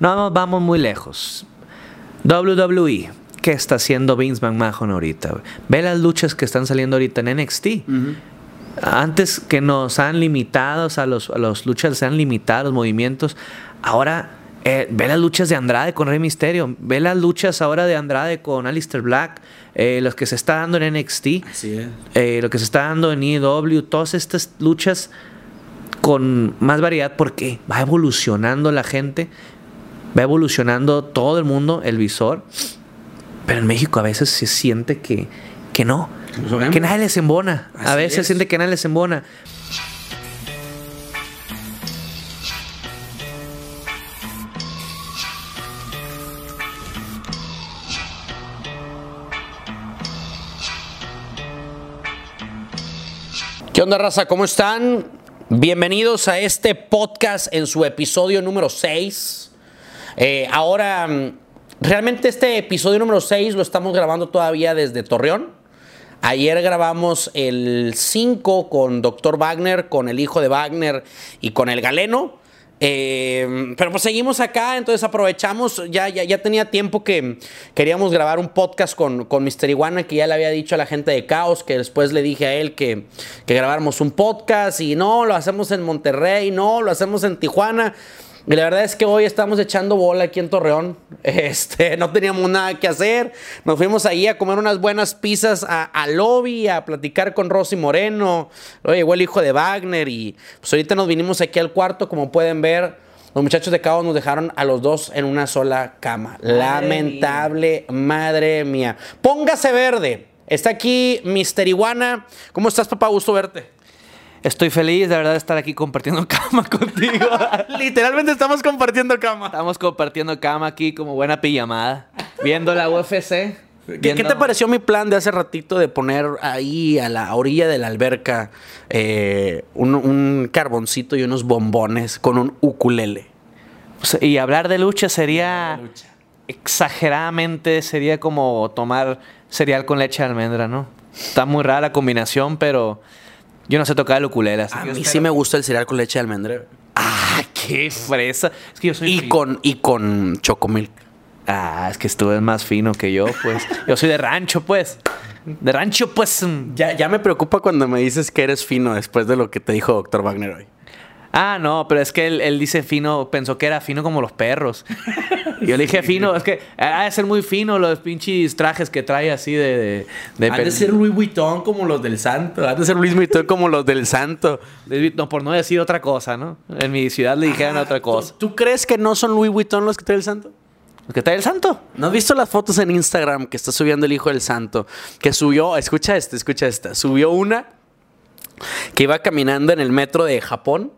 no vamos muy lejos. WWE, ¿qué está haciendo Vince McMahon ahorita? Ve las luchas que están saliendo ahorita en NXT. Antes que nos han limitado, o sea, los, a los luchas se han limitado los movimientos. Ahora, eh, ve las luchas de Andrade con Rey Misterio. Ve las luchas ahora de Andrade con Alistair Black. eh, los que se está dando en NXT. Así es. eh, lo que se está dando en EW. Todas estas luchas con más variedad porque va evolucionando la gente. Va evolucionando todo el mundo, el visor. Pero en México a veces se siente que, que no. Que nadie les embona. A veces se siente que nadie les embona. ¿Qué onda, raza? ¿Cómo están? Bienvenidos a este podcast en su episodio número 6. Eh, ahora, mm, realmente este episodio número 6 lo estamos grabando todavía desde Torreón. Ayer grabamos el 5 con Dr. Wagner, con el hijo de Wagner y con el galeno. Eh, pero pues seguimos acá, entonces aprovechamos, ya, ya, ya tenía tiempo que queríamos grabar un podcast con, con Mr. Iguana, que ya le había dicho a la gente de Caos, que después le dije a él que, que grabáramos un podcast y no, lo hacemos en Monterrey, no, lo hacemos en Tijuana. Y la verdad es que hoy estamos echando bola aquí en Torreón. Este, no teníamos nada que hacer. Nos fuimos ahí a comer unas buenas pizzas a, a lobby, a platicar con Rosy Moreno. Luego llegó el hijo de Wagner y pues ahorita nos vinimos aquí al cuarto. Como pueden ver, los muchachos de Cabo nos dejaron a los dos en una sola cama. Lamentable, madre mía. Póngase verde. Está aquí Mr. Iguana. ¿Cómo estás, papá? Gusto verte. Estoy feliz de verdad de estar aquí compartiendo cama contigo. Literalmente estamos compartiendo cama. Estamos compartiendo cama aquí como buena pijamada. Viendo la UFC. ¿Qué, qué te pareció mi plan de hace ratito de poner ahí a la orilla de la alberca eh, un, un carboncito y unos bombones con un ukulele? Pues, Y hablar de lucha sería exageradamente, sería como tomar cereal con leche de almendra, ¿no? Está muy rara la combinación, pero yo no sé tocar el ukulele. así A mí espero- sí me gusta el cereal con leche de almendra. ¡Ah, qué fresa! Es que yo soy Y fino. con, y con chocomilk. Ah, es que eres más fino que yo, pues. Yo soy de rancho, pues. De rancho, pues. Ya, ya me preocupa cuando me dices que eres fino después de lo que te dijo Dr. Wagner hoy. Ah, no, pero es que él, él dice fino, pensó que era fino como los perros. Y yo le dije fino, es que ha de ser muy fino los pinches trajes que trae así de... de, de Han de ser Louis Vuitton como los del Santo. Han de ser Luis Vuitton como los del santo. no, por no decir otra cosa, ¿no? En mi ciudad le dijeron otra cosa. ¿Tú crees que no son Louis Vuitton los que trae el santo? ¿Qué trae el santo? ¿No has visto las fotos en Instagram que está subiendo el hijo del santo? Que subió, escucha esta, escucha esta. Subió una que iba caminando en el metro de Japón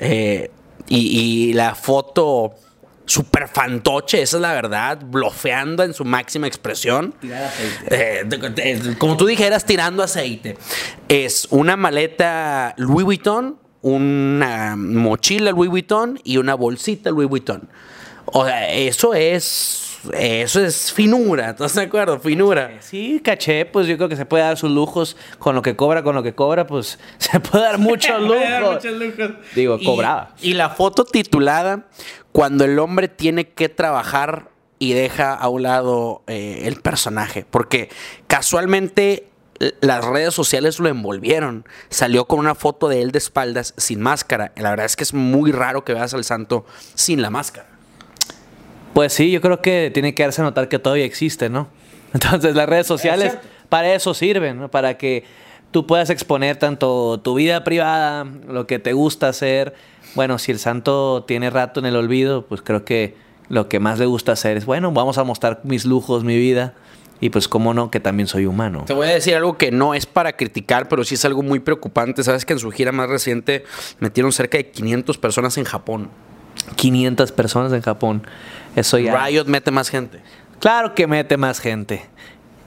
eh, y, y la foto super fantoche, esa es la verdad, blofeando en su máxima expresión. Tirar aceite. Eh, de- de- como tú dijeras, tirando aceite. Es una maleta Louis Vuitton, una mochila Louis Vuitton y una bolsita Louis Vuitton. O sea, eso es. Eso es finura, ¿estás de acuerdo? Finura. Sí, caché, pues yo creo que se puede dar sus lujos con lo que cobra, con lo que cobra, pues se puede dar muchos lujos. Muchos lujos. Digo, Y- cobraba. Y, la foto titulada Cuando el hombre tiene que trabajar y deja a un lado eh, el personaje. Porque casualmente l- las redes sociales lo envolvieron. Salió con una foto de él de espaldas sin máscara. La verdad es que es muy raro que veas al santo sin la máscara. Pues sí, yo creo que tiene que darse a notar que todavía existe, ¿no? Entonces las redes sociales para eso sirven, ¿no? Para que tú puedas exponer tanto tu vida privada, lo que te gusta hacer. Bueno, si el santo tiene rato en el olvido, pues creo que lo que más le gusta hacer es, bueno, vamos a mostrar mis lujos, mi vida. Y pues cómo no, que también soy humano. Te voy a decir algo que no es para criticar, pero sí es algo muy preocupante. Sabes que en su gira más reciente metieron cerca de 500 personas en Japón. 500 personas en Japón. Eso ya... Riot mete más gente. Claro que mete más gente.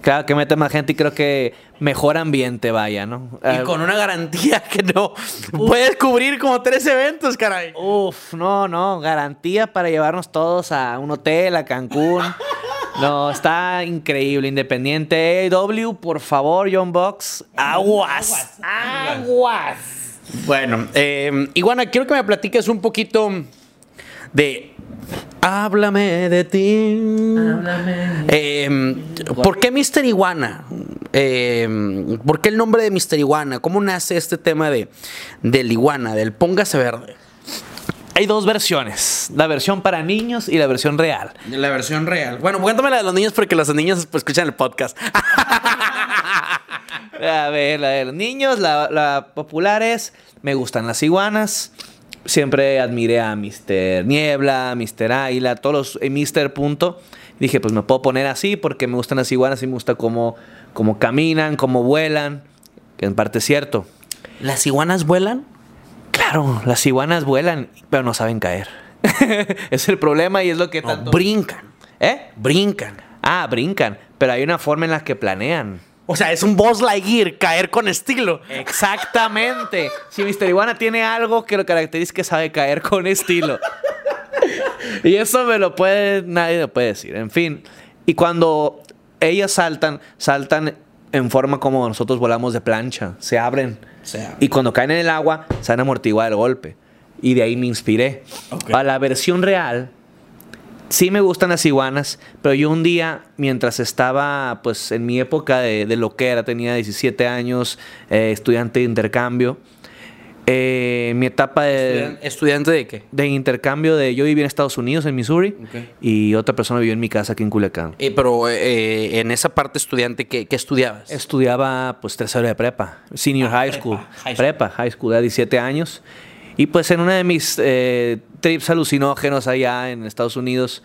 Claro que mete más gente y creo que mejor ambiente vaya, ¿no? Y Ah, con una garantía que no puedes cubrir como tres eventos, caray. Uf, no, no, garantía para llevarnos todos a un hotel, a Cancún. No, está increíble, independiente. AW, por favor, John Box, aguas, aguas. Bueno, eh, Iguana, quiero que me platiques un poquito de Háblame de ti. Eh, ¿Por qué Mister Iguana? Eh, ¿Por qué el nombre de Mister Iguana? ¿Cómo nace este tema de del iguana, del póngase verde? Hay dos versiones, la versión para niños y la versión real. La versión real. Bueno, cuéntame la de los niños porque los niños pues, escuchan el podcast. A ver, la de los niños, la, la popular es Me gustan las iguanas. Siempre admiré a Mr. Niebla, Mr. Águila, todos los eh, Mr. Punto. Dije, pues me puedo poner así porque me gustan las iguanas y me gusta cómo, cómo caminan, cómo vuelan. Que en parte es cierto. ¿Las iguanas vuelan? Claro, las iguanas vuelan, pero no saben caer. es el problema y es lo que No, tanto... brincan. ¿Eh? Brincan. Ah, brincan. Pero hay una forma en la que planean. O sea, es un Boss Lightyear caer con estilo. Exactamente. Si Mr. Iguana tiene algo que lo caracteriza es que sabe caer con estilo. y eso me lo puede, nadie lo puede decir. En fin. Y cuando ellas saltan, saltan en forma como nosotros volamos de plancha. Se abren. Se abren. Y cuando caen en el agua, se han amortiguado el golpe. Y de ahí me inspiré. Ok. A la versión real, sí me gustan las iguanas, pero yo un día, mientras estaba pues en mi época de, de lo que era, tenía 17 años, eh, estudiante de intercambio, eh, mi etapa de, ¿Estudiante de qué? de intercambio de yo viví en Estados Unidos, en Missouri, Ok. y otra persona vivió en mi casa aquí en Culiacán. Eh, pero eh, en esa parte estudiante, ¿qué, qué estudiabas? Estudiaba pues tercero de prepa, senior high, prepa, school, high school. prepa, high school, de 17 años. Y pues en una de mis eh, trips alucinógenos allá en Estados Unidos,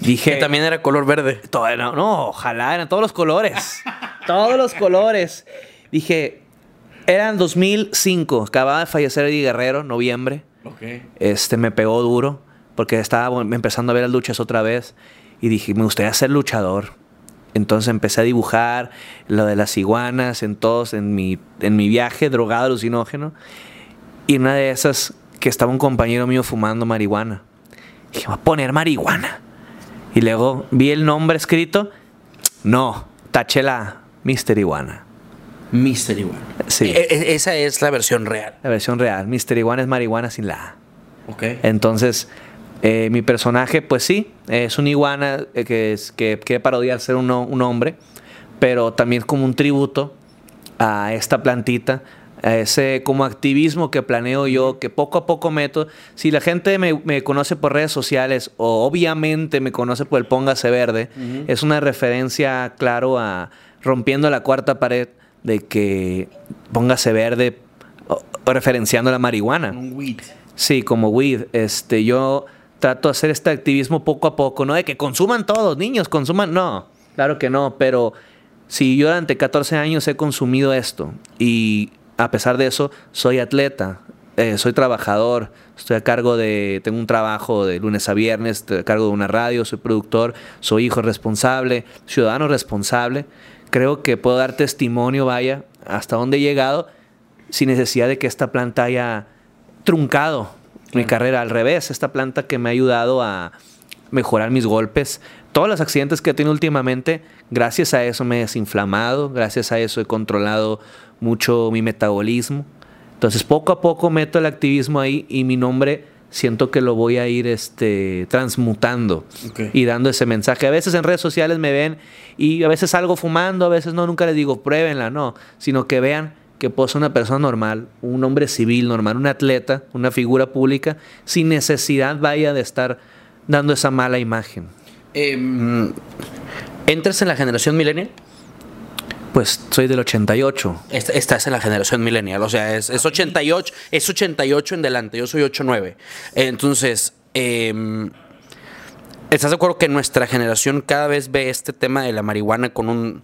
dije... que también era color verde. Todo- no, no, ojalá, eran todos los colores. todos los colores. Dije, eran 2005, acababa de fallecer Eddie Guerrero, noviembre. Ok. Este me pegó duro porque estaba empezando a ver las luchas otra vez y dije, me gustaría ser luchador. Entonces empecé a dibujar lo de las iguanas en todos, en mi, en mi viaje drogado alucinógeno. Y en una de esas que estaba un compañero mío fumando marihuana. Dije, voy a poner marihuana. Y luego vi el nombre escrito. No, taché la Mister Iguana. Mister Iguana. Sí. E- e- esa es la versión real. La versión real. Mister Iguana es marihuana sin la A. Ok. Entonces, eh, mi personaje, pues sí, es una iguana eh, que, es, que quiere parodiar ser un, un hombre, pero también como un tributo a esta plantita, a ese como activismo que planeo yo, que poco a poco meto. Si la gente me, me conoce por redes sociales o obviamente me conoce por el Póngase Verde, es una referencia, claro, a rompiendo la cuarta pared de que Póngase Verde, o- o referenciando la marihuana. Un weed. Sí, como weed. Este, yo trato de hacer este activismo poco a poco, no de que consuman todos, niños, consuman. No, claro que no, pero si yo durante 14 años he consumido esto y a pesar de eso soy atleta, eh, soy trabajador, estoy a cargo de, tengo un trabajo de lunes a viernes, estoy a cargo de una radio, soy productor, soy hijo responsable, ciudadano responsable. Creo que puedo dar testimonio, vaya, hasta dónde he llegado sin necesidad de que esta planta haya truncado mi carrera. Al revés, esta planta que me ha ayudado a mejorar mis golpes. Todos los accidentes que he tenido últimamente, gracias a eso me he desinflamado, gracias a eso he controlado mucho mi metabolismo. Entonces, poco a poco meto el activismo ahí y mi nombre siento que lo voy a ir este, transmutando Ok. y dando ese mensaje. A veces en redes sociales me ven y a veces salgo fumando, a veces no, nunca les digo pruébenla, no, sino que vean que puedo ser una persona normal, un hombre civil normal, un atleta, una figura pública, sin necesidad vaya de estar dando esa mala imagen. Em, ¿Entras en la generación millennial? Pues soy del 88. Est- Estás en la generación millennial, o sea, es, es 88, es 88 en delante, yo soy 89. Entonces, em, ¿estás de acuerdo que nuestra generación cada vez ve este tema de la marihuana con un,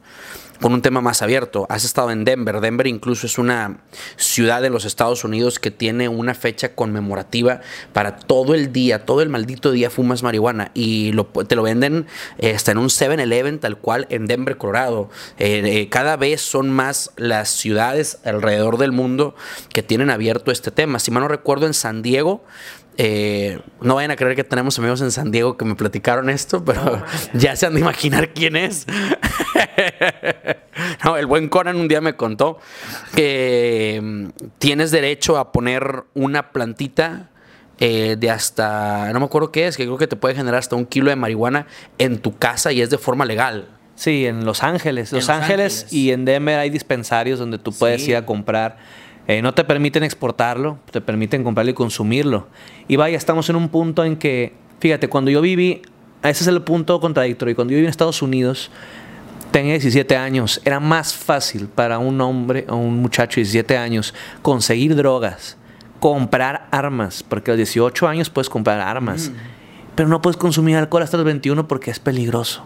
con un tema más abierto? Has estado en Denver, Denver incluso es una ciudad de los Estados Unidos que tiene una fecha conmemorativa para todo el día, todo el maldito día fumas marihuana y lo, te lo venden eh, hasta en un 7-Eleven tal cual en Denver, Colorado. Eh, eh, cada vez son más las ciudades alrededor del mundo que tienen abierto este tema. Si mal no recuerdo, en San Diego eh, no vayan a creer que tenemos amigos en San Diego que me platicaron esto, pero ya se han de imaginar quién es. no, el buen Conan un día me contó que mm, tienes derecho a poner una plantita eh, de hasta, no me acuerdo qué es, que creo que te puede generar hasta un kilo de marihuana en tu casa y es de forma legal. Sí, en Los Ángeles. Los, Ángeles, Ángeles. y en Denver hay dispensarios donde tú puedes Sí. ir a comprar. Eh, no te permiten exportarlo, te permiten comprarlo y consumirlo. Y vaya, estamos en un punto en que, fíjate, cuando yo viví, ese es el punto contradictorio. Cuando yo viví en Estados Unidos, tenía 17 años, era más fácil para un hombre o un muchacho de 17 años conseguir drogas, comprar armas, porque a los 18 años puedes comprar armas, pero no puedes consumir alcohol hasta los 21 porque es peligroso.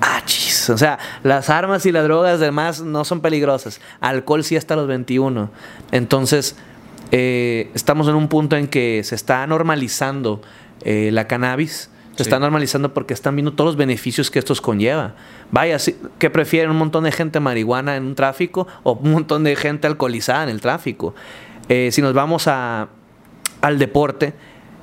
Ah, chis. O sea, las armas y las drogas demás no son peligrosas. Alcohol sí hasta los 21. Entonces, eh, estamos en un punto en que se está normalizando eh, la cannabis. Se Sí. está normalizando porque están viendo todos los beneficios que estos conlleva. Vaya, ¿qué prefieren? ¿Un montón de gente marihuana en un tráfico o un montón de gente alcoholizada en el tráfico? Eh, si nos vamos a, al deporte,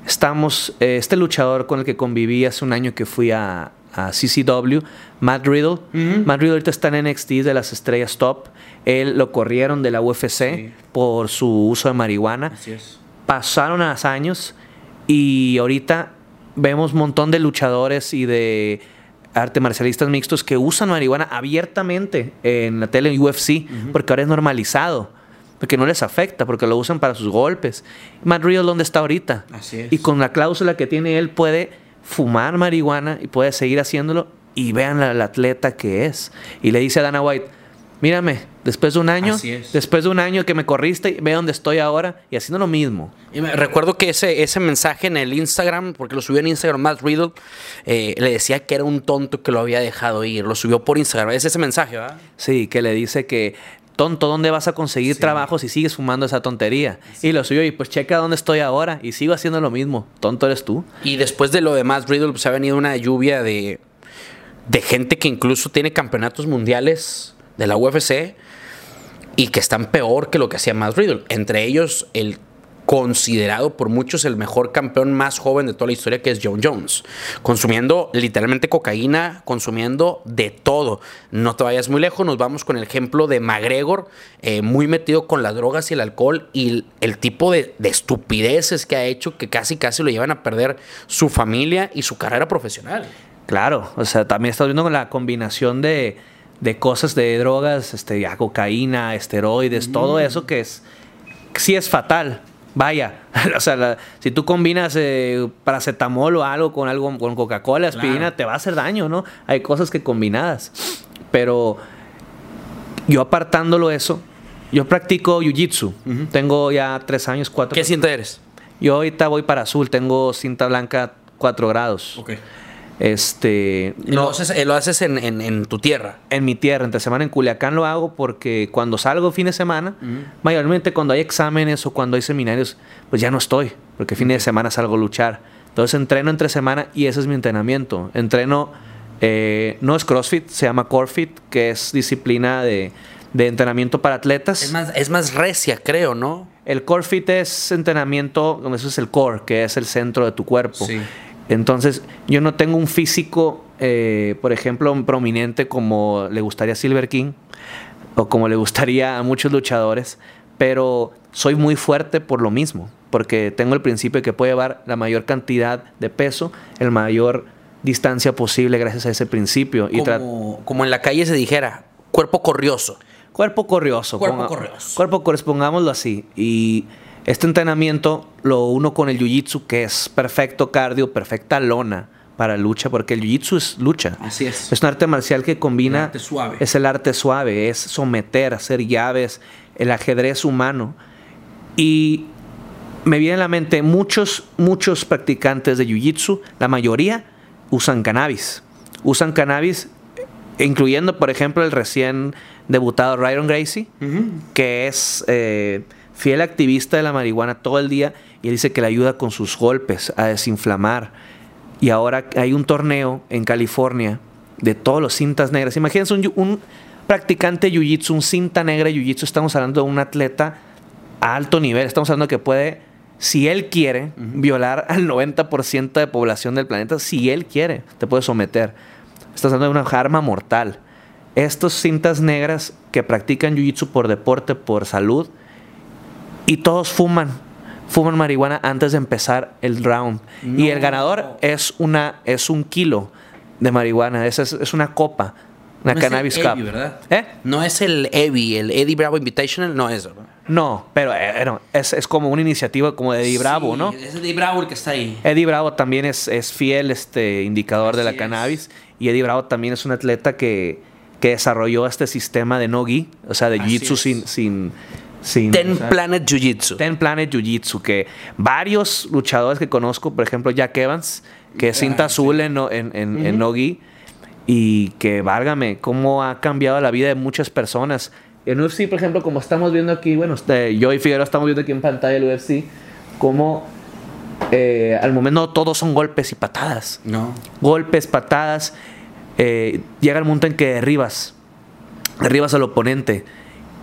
estamos, eh, este luchador con el que conviví hace un año que fui a, a CCW, Matt Riddle. Matt Riddle ahorita está en NXT de las estrellas top. Él lo corrieron de la UFC Sí. por su uso de marihuana. Así es. Pasaron los años y ahorita vemos un montón de luchadores y de arte marcialistas mixtos que usan marihuana abiertamente en la tele en UFC porque ahora es normalizado. Porque no les afecta, porque lo usan para sus golpes. Matt Riddle, ¿dónde está ahorita? Así es. Y con la cláusula que tiene él puede fumar marihuana y puede seguir haciéndolo. Y vean al atleta que es. Y le dice a Dana White, mírame, después de un año, después de un año que me corriste, ve dónde estoy ahora y haciendo lo mismo. Y me recuerdo que ese, ese mensaje en el Instagram, porque lo subió en Instagram Matt Riddle, eh, le decía que era un tonto que lo había dejado ir. Lo subió por Instagram. Es ese mensaje, ¿verdad? Sí, que le dice que, tonto, ¿dónde vas a conseguir Sí. trabajo si sigues fumando esa tontería? Y lo suyo, y pues checa dónde estoy ahora y sigo haciendo lo mismo. Tonto eres tú. Y después de lo de Matt Riddle, pues ha venido una lluvia de, de gente que incluso tiene campeonatos mundiales de la UFC y que están peor que lo que hacía Matt Riddle. Entre ellos, el considerado por muchos el mejor campeón más joven de toda la historia, que es John Jones. Consumiendo literalmente cocaína, consumiendo de todo. No te vayas muy lejos, nos vamos con el ejemplo de McGregor, eh, muy metido con las drogas y el alcohol y el, tipo de, de estupideces que ha hecho que casi casi lo llevan a perder su familia y su carrera profesional. Claro, o sea, también estás viendo la combinación de, de cosas de drogas, este, ya cocaína, esteroides, todo eso que es, que sí es fatal. Vaya, o sea, la- si tú combinas eh, paracetamol o algo con algo con Coca-Cola, aspirina, Claro. te va a hacer daño, ¿no? Hay cosas que combinadas. Pero yo apartándolo eso, yo practico jiu-jitsu. Tengo ya tres años, cuatro. ¿Qué cinta eres? Yo ahorita voy para azul, tengo cinta blanca cuatro grados. Este, Lo no, haces, eh, lo haces en, en- en tu tierra. en mi tierra, entre semana en Culiacán lo hago porque cuando salgo fin de semana, mayormente cuando hay exámenes o cuando hay seminarios, pues ya no estoy, porque fin de semana salgo a luchar. Entonces entreno entre semana y ese es mi entrenamiento. Entreno, eh, no es CrossFit, se llama CoreFit, que es disciplina de, de entrenamiento para atletas. Es más, es más recia, creo, ¿no? El core fit es entrenamiento, eso es el core, que es el centro de tu cuerpo. Sí. Entonces, yo no tengo un físico, eh, por ejemplo, prominente como le gustaría a Silver King o como le gustaría a muchos luchadores, pero soy muy fuerte por lo mismo, porque tengo el principio de que puedo llevar la mayor cantidad de peso, el mayor distancia posible gracias a ese principio. Y tra- Como, como en la calle se dijera, cuerpo corrioso. Cuerpo corrioso. Cuerpo corrioso. Cuerpo corrioso, pongámoslo así. Y este entrenamiento lo uno con el jiu-jitsu, que es perfecto cardio, perfecta lona para lucha, porque el jiu-jitsu es lucha. Así es. Es un arte marcial que combina. El arte suave. Es el arte suave, es someter, hacer llaves, el ajedrez humano. Y me viene a la mente muchos, muchos practicantes de jiu-jitsu, la mayoría usan cannabis. Usan cannabis, incluyendo, por ejemplo, el recién debutado Ryan Gracie, que es eh, fiel activista de la marihuana todo el día y él dice que le ayuda con sus golpes a desinflamar. Y ahora hay un torneo en California de todos los cintas negras. Imagínense un, un practicante de jiu-jitsu, un cinta negra de jiu-jitsu. Estamos hablando de un atleta a alto nivel. Estamos hablando que puede, si él quiere, violar al 90% de población del planeta. Si él quiere, te puede someter. Estás hablando de una arma mortal. Estos cintas negras que practican jiu-jitsu por deporte, por salud, y todos fuman. fuman marihuana antes de empezar el round. Y el ganador es, una, es un kilo de marihuana. Es, es, es una copa. Una No es el cannabis Eddie, cup. ¿verdad? ¿Eh? No es el Eddie, el Eddie Bravo Invitational, no es, ¿verdad? No, pero eh, no, es, es como una iniciativa como de Eddie Bravo, ¿no? Es Eddie Bravo el que está ahí. Eddie Bravo también es, es fiel este, indicador de la cannabis. Y Eddie Bravo también es un atleta que, que desarrolló este sistema de no-gi, o sea, de jiu-jitsu sin, Ten o sea, Planet Jiu Jitsu. Ten Planet Jiu-Jitsu, que varios luchadores que conozco, por ejemplo, Jack Evans, que es cinta Ah, azul en, en, en, en no-gi, y que, válgame, cómo ha cambiado la vida de muchas personas. En UFC, por ejemplo, como estamos viendo aquí, bueno, este, yo y Figueroa estamos viendo aquí en pantalla el UFC, como eh, al momento no todos son golpes y patadas. No. Golpes, patadas. eh, llega el momento en que derribas, derribas al oponente,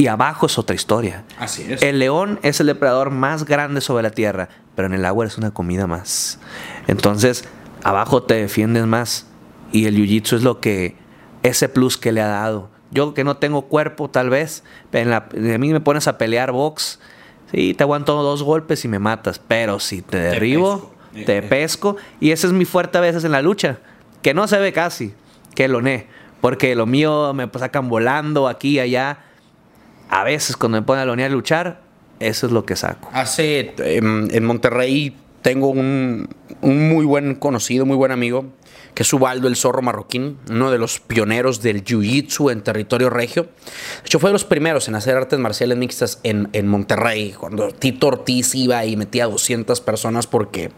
y abajo es otra historia. Así es. El león es el depredador más grande sobre la tierra, pero en el agua es una comida más. Entonces, abajo te defiendes más. Y el jiu-jitsu es lo que, ese plus que le ha dado. Yo que no tengo cuerpo, tal vez, en la- a mí me pones a pelear box, sí, te aguanto dos golpes y me matas. Pero si te derribo, pesco. te pesco. Y ese es mi fuerte a veces en la lucha, que no se ve casi, que lo ne. Porque lo mío me sacan volando aquí y allá. A veces cuando me ponen a lonear a luchar, eso es lo que saco. Hace em, en Monterrey tengo un, un muy buen conocido, muy buen amigo, que es Ubaldo el Zorro Marroquín, uno de los pioneros del Jiu-Jitsu en territorio regio. De hecho, fue de los primeros en hacer artes marciales mixtas en, en Monterrey, cuando Tito Ortiz iba y metía a 200 personas porque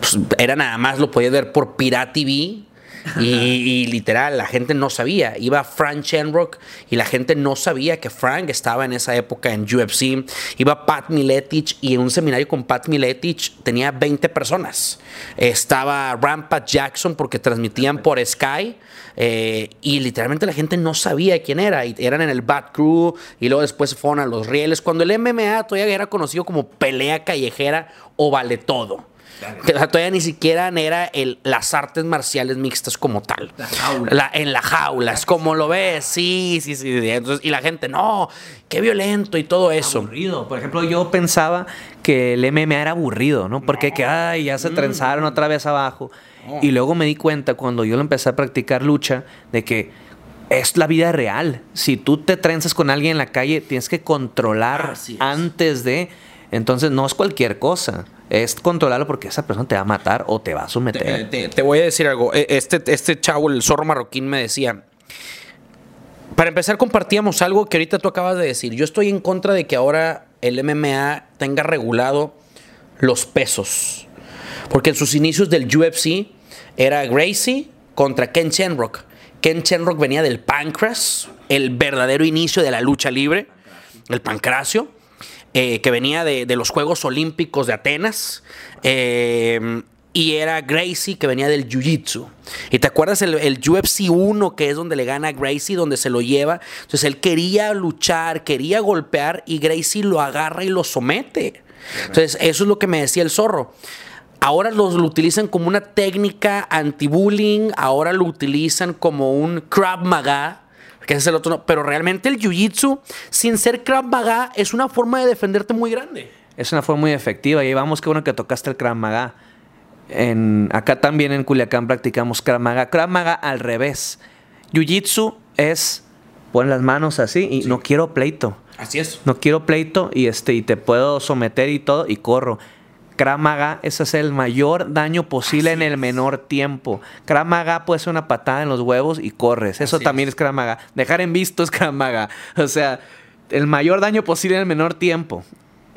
pues, era nada más, lo podía ver por Pirate TV. Y, y literal, la gente no sabía. Iba Frank Shenrock y la gente no sabía que Frank estaba en esa época en UFC. Iba Pat Miletich y en un seminario con Pat Miletich tenía 20 personas. Estaba Rampart Jackson porque transmitían por Sky. eh, y literalmente la gente no sabía quién era. Y eran en el Bat Crew y luego después se fueron a los rieles. Cuando el MMA todavía era conocido como pelea callejera o vale todo. Que, o sea, todavía ni siquiera era el, las artes marciales mixtas como tal. La jaula. La- en la jaula, es como lo ves, sí, sí, sí. Entonces, y la gente, no, qué violento y todo eso. Aburrido. Por ejemplo, yo pensaba que el MMA era aburrido, ¿no? Porque que, ay, ya se trenzaron otra vez abajo. Y luego me di cuenta cuando yo lo empecé a practicar lucha de que es la vida real. Si tú te trenzas con alguien en la calle, tienes que controlar antes de. Entonces no es cualquier cosa. Es controlarlo porque esa persona te va a matar o te va a Te, someter. te- te voy a decir algo. E- Este, este chavo, el zorro marroquín, me decía. Para empezar, compartíamos algo que ahorita tú acabas de decir. Yo estoy en contra de que ahora el MMA tenga regulado los pesos. Porque en sus inicios del UFC era Gracie contra Ken Shamrock. Ken Shamrock venía del Pancras, el verdadero inicio de la lucha libre, el pancracio, eh, que venía de, los Juegos Olímpicos de Atenas. eh, y era Gracie que venía del Jiu-Jitsu. ¿Y te acuerdas el, el UFC 1 que es donde le gana a Gracie, donde se lo lleva? Entonces él quería luchar, quería golpear y Gracie lo agarra y lo somete. Entonces eso es lo que me decía el zorro. Ahora lo utilizan como una técnica anti-bullying, ahora lo utilizan como un Krav Maga, que ese es el otro, no, pero realmente el Jiu-Jitsu, sin ser Krav Maga, es una forma de defenderte muy grande. Es una forma muy efectiva. Y vamos, qué bueno que tocaste el Krav Maga. En, acá también en Culiacán practicamos Krav Maga. Krav Maga al revés. Jiu-Jitsu es pon las manos así y no quiero pleito. Así es. No quiero pleito y este y te puedo someter y todo y corro. Krav Maga es hacer el mayor daño posible en el menor tiempo. Krav Maga puede ser una patada en los huevos y corres. Eso Así también es. Krav Maga. Dejar en visto es Krav Maga. O sea, el mayor daño posible en el menor tiempo.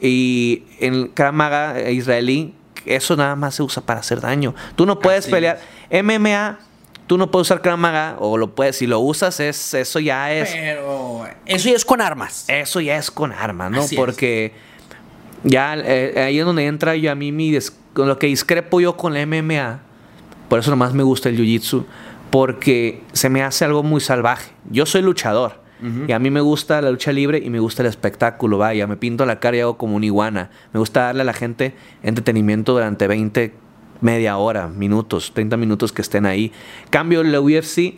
Y en Krav Maga eh, israelí, eso nada más se usa para hacer daño. Tú no puedes Así pelear. MMA, tú no puedes usar Krav Maga o lo puedes. Si lo usas, es, eso ya es. Pero eso ya es con armas. Eso ya es con armas, ¿no? Así es. Ya eh, ahí es donde entra yo a mí mi con lo que discrepo yo con la MMA. Por eso nomás me gusta el jiu-jitsu. Porque se me hace algo muy salvaje. Yo soy luchador. Y a mí me gusta la lucha libre y me gusta el espectáculo. Vaya, me pinto la cara y hago como una iguana. Me gusta darle a la gente entretenimiento durante 20, media hora, minutos, 30 minutos que estén ahí. Cambio la UFC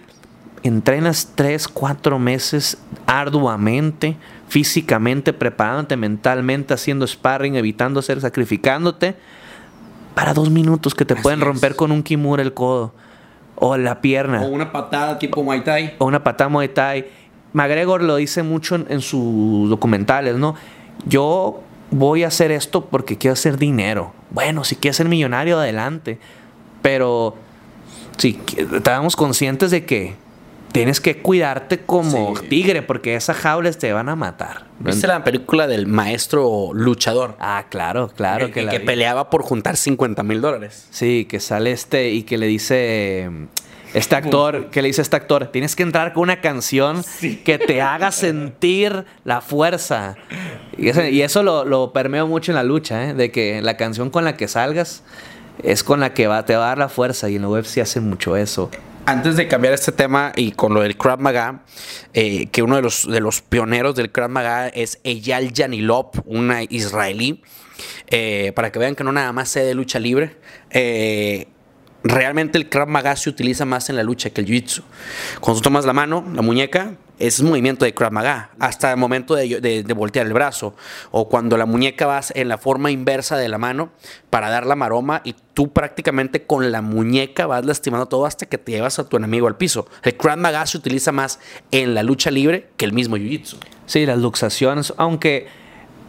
entrenas tres, cuatro meses arduamente, físicamente, preparándote mentalmente, haciendo sparring, evitando ser, sacrificándote, para dos minutos que te Así pueden es. romper con un kimura el codo, o la pierna, O una patada tipo Muay Thai. o una patada Muay Thai. McGregor lo dice mucho en, en sus documentales, ¿no? Yo voy a hacer esto porque quiero hacer dinero. Bueno, si quieres ser millonario, adelante. Pero si qui- estamos conscientes de que tienes que cuidarte como Sí. tigre, porque esas jaulas te van a matar. ¿Viste la película del maestro luchador? Ah, claro, claro El que, la que peleaba por juntar 50 mil dólares. Sí, que sale este y que le dice mm, este actor, que le dice este actor, tienes que entrar con una canción que te haga sentir la fuerza. Y eso, y eso lo, lo permeo mucho en la lucha, ¿eh? de que la canción con la que salgas es con la que va, te va a dar la fuerza y en la UFC hacen mucho eso. Antes de cambiar este tema y con lo del Krav Maga, eh, que uno de los, de los pioneros del Krav Maga es Eyal Yanilov, una israelí, eh, para que vean que no nada más sé de lucha libre. eh, realmente el Krav Maga se utiliza más en la lucha que el Jiu-Jitsu. Cuando tú tomas la mano, la muñeca, es movimiento de Krav Maga, hasta el momento de, de- de voltear el brazo. O cuando la muñeca vas en la forma inversa de la mano para dar la maroma y tú prácticamente con la muñeca vas lastimando todo hasta que te llevas a tu enemigo al piso. El Krav Maga se utiliza más en la lucha libre que el mismo Jiu-Jitsu. Sí, las luxaciones, aunque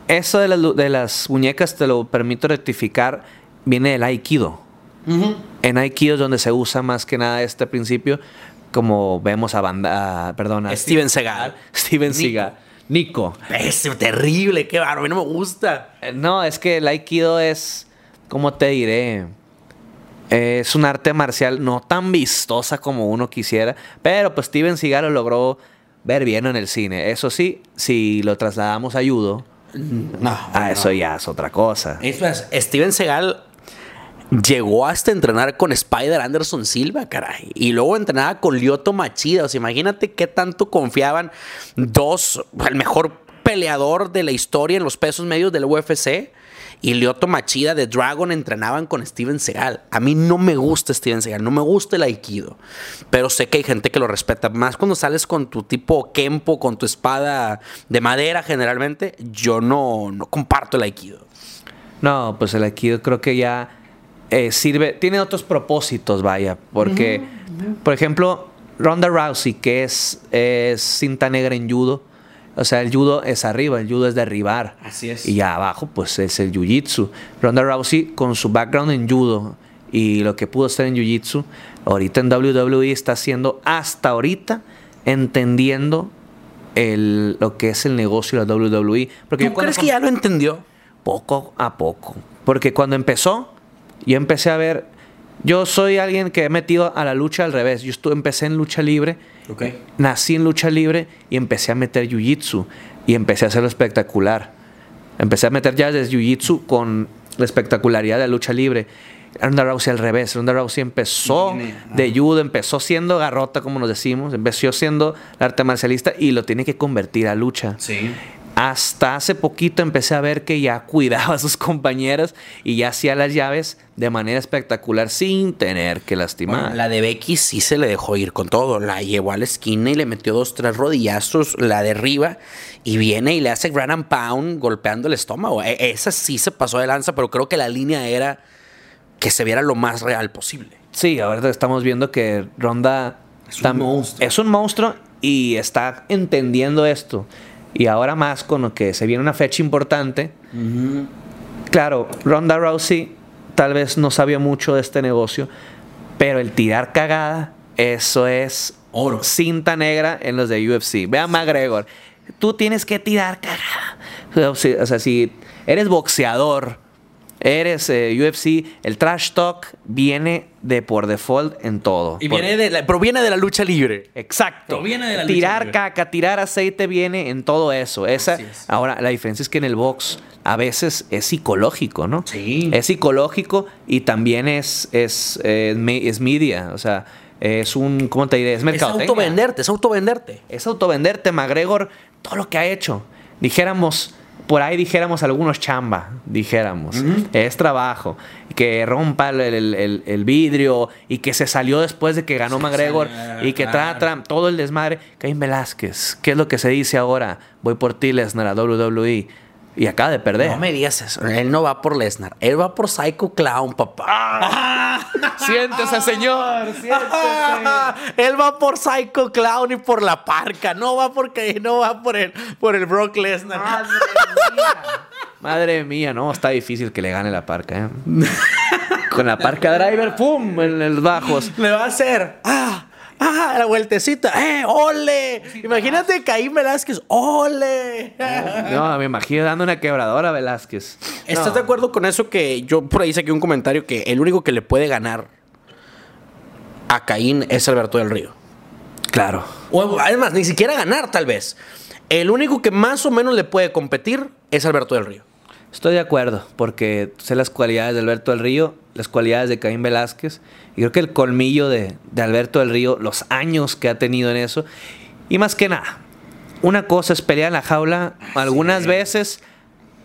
eso de las, lu- de las muñecas te lo permito rectificar, viene del Aikido. En Aikido es donde se usa más que nada este principio, como vemos a banda, perdón, a Steven Seagal. Steven. Seagal. Nico. Es terrible, qué bárbaro, a mí no me gusta. Eh, No, es que el Aikido es, ¿cómo te diré? Eh, Es un arte marcial no tan vistosa como uno quisiera, pero pues Steven Seagal lo logró ver bien en el cine. Eso sí, si lo trasladamos a judo, No, ah, eso ya es otra cosa. Es más, Steven Seagal llegó hasta entrenar con Spider Anderson Silva, caray. Y luego entrenaba con Lyoto Machida. O sea, imagínate qué tanto confiaban dos, el mejor peleador de la historia en los pesos medios del UFC. Y Lyoto Machida de Dragon entrenaban con Steven Seagal. A mí no me gusta Steven Seagal, no me gusta el Aikido. Pero sé que hay gente que lo respeta. Más cuando sales con tu tipo Kempo, con tu espada de madera generalmente, yo no, no comparto el Aikido. No, pues el Aikido creo que ya eh, sirve, tiene otros propósitos, vaya, porque, por ejemplo, Ronda Rousey, que es, es cinta negra en judo, o sea, el judo es arriba, el judo es derribar. Así es. Y ya abajo, pues es el jiu-jitsu. Ronda Rousey, con su background en judo y lo que pudo hacer en jiu-jitsu, ahorita en WWE está haciendo, hasta ahorita, entendiendo el, lo que es el negocio de la WWE. Porque ¿Tú crees que ya lo entendió? poco a poco. Porque cuando empezó, yo empecé a ver. Yo soy alguien que he metido a la lucha al revés. Yo estuve, empecé en lucha libre, nací en lucha libre y empecé a meter jiu-jitsu. Y empecé a hacerlo espectacular. Empecé a meter ya desde jiu-jitsu con la espectacularidad de la lucha libre. Ronda Rousey al revés. Ronda Rousey empezó de judo, empezó siendo garrota, como nos decimos. Empezó siendo la arte marcialista y lo tiene que convertir a lucha. Sí. Hasta hace poquito empecé a ver que ya cuidaba a sus compañeros y ya hacía las llaves de manera espectacular sin tener que lastimar. Bueno, la de Becky sí se le dejó ir con todo. La llevó a la esquina y le metió dos, tres rodillazos, la derriba y viene y le hace ground and pound golpeando el estómago. E- esa sí se pasó de lanza, pero creo que la línea era que se viera lo más real posible. Sí, ahora estamos viendo que Ronda Es un monstruo. es un monstruo y está entendiendo esto. Y ahora más con lo que se viene una fecha importante. Claro, Ronda Rousey tal vez no sabía mucho de este negocio, pero el tirar cagada, eso es Oro. cinta negra en los de UFC. Ve a McGregor. Tú tienes que tirar cagada. O sea, o sea, si eres boxeador, eres eh, UFC, el trash talk viene de por default en todo. Y Por- viene de la, proviene de la lucha libre. Exacto. Proviene de la lucha tirar libre. caca, tirar aceite viene en todo eso. Esa, es. ahora, la diferencia es que en el box a veces es psicológico, ¿no? Sí. Es psicológico y también es, es, eh, es media. O sea, es un, ¿cómo te diré? Es Es mercadotecnia. autovenderte, es autovenderte. Es autovenderte, McGregor, todo lo que ha hecho. Dijéramos, por ahí dijéramos algunos chamba, dijéramos. Es trabajo. Que rompa el, el- el vidrio y que se salió después de que ganó McGregor y que tra, tra- todo el desmadre. Caín Velázquez, ¿qué es lo que se dice ahora? Voy por ti, Lesnar, a WWE. Y acaba de perder. No me digas eso. Él no va por Lesnar. Él va por Psycho Clown, papá. Siéntese, señor. Él va por Psycho Clown y por la parca. No va porque no va por el, por el Brock Lesnar. Madre mía, no, está difícil que le gane la parca, ¿eh? Con la parca driver, ¡pum! En los bajos. Le va a hacer. ¡Ah! ¡Ah! La vueltecita. ¡Eh! ¡Ole! Imagínate Caín Velázquez. ¡Ole! No, me imagino dando una quebradora a Velázquez. ¿Estás de acuerdo con eso que yo por ahí saqué un comentario que el único que le puede ganar a Caín es Alberto del Río? Claro. O además, ni siquiera ganar tal vez. El único que más o menos le puede competir es Alberto del Río. Estoy de acuerdo, porque sé las cualidades de Alberto del Río, las cualidades de Caín Velázquez, y creo que el colmillo de, de Alberto del Río, los años que ha tenido en eso, y más que nada, una cosa es pelear en la jaula algunas veces,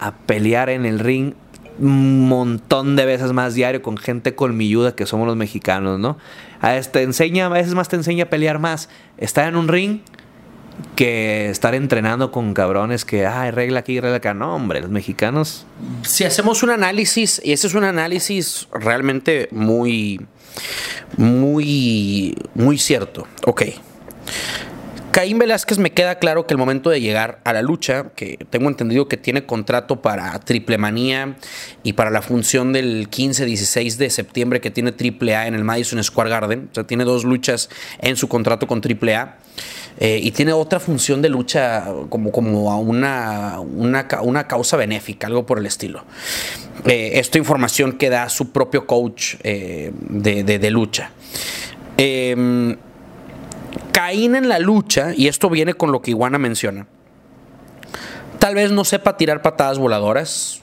a pelear en el ring un montón de veces más diario con gente colmilluda que somos los mexicanos, ¿no? A este enseña, a veces más te enseña a pelear más, estar en un ring que estar entrenando con cabrones que, ay, regla aquí, regla acá. No, hombre, los mexicanos Si hacemos un análisis, y ese es un análisis realmente muy, muy, muy cierto. Ok. Caín Velázquez me queda claro que el momento de llegar a la lucha, que tengo entendido que tiene contrato para Triple Manía y para la función del 15-16 de septiembre que tiene Triple A en el Madison Square Garden, o sea, tiene dos luchas en su contrato con Triple A. Eh, y tiene otra función de lucha como, como a una, una, una causa benéfica, algo por el estilo. Eh, esta información que da su propio coach eh, de, de- de lucha. Eh, Caín en la lucha, y esto viene con lo que Iguana menciona, tal vez no sepa tirar patadas voladoras,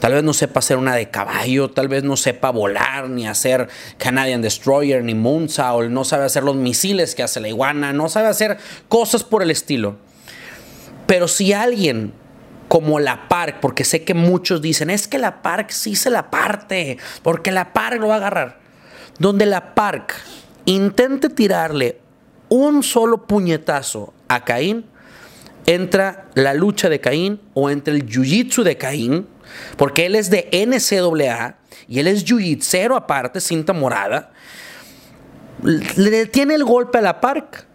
tal vez no sepa hacer una de caballo, tal vez no sepa volar, ni hacer Canadian Destroyer, ni Moonsault, no sabe hacer los misiles que hace la iguana, no sabe hacer cosas por el estilo. Pero si alguien como la Park, porque sé que muchos dicen, es que la Park sí se la parte, porque la Park lo va a agarrar. Donde la Park intente tirarle un solo puñetazo a Caín, entra la lucha de Caín o entra el jiu-jitsu de Caín, porque él es de NCAA y él es jiu-jitsero aparte, cinta morada. Le detiene el golpe a la Park,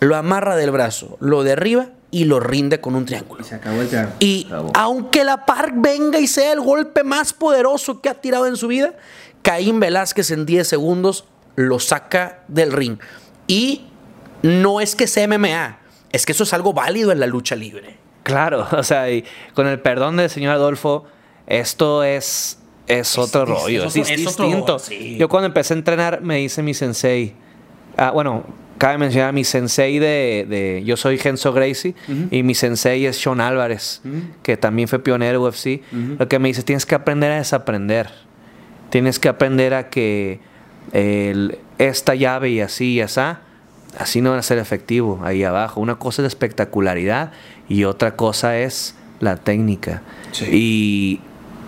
lo amarra del brazo, lo derriba y lo rinde con un triángulo. Se acabó el triángulo. Y aunque la Park venga y sea el golpe más poderoso que ha tirado en su vida, Caín Velázquez en 10 segundos lo saca del ring. Y no es que sea MMA, es que eso es algo válido en la lucha libre. Claro, o sea, y con el perdón del señor Adolfo, esto es, es otro rollo, es es, otro- distinto. sí. Yo cuando empecé a entrenar me dice mi sensei, ah, bueno, cabe mencionar mi sensei de, de- yo soy Genso Gracie y mi sensei es Sean Álvarez, que también fue pionero UFC. Lo que me dice, tienes que aprender a desaprender. Tienes que aprender a que el- esta llave y así y así, así no va a ser efectivo ahí abajo. Una cosa es la espectacularidad y otra cosa es la técnica. Y,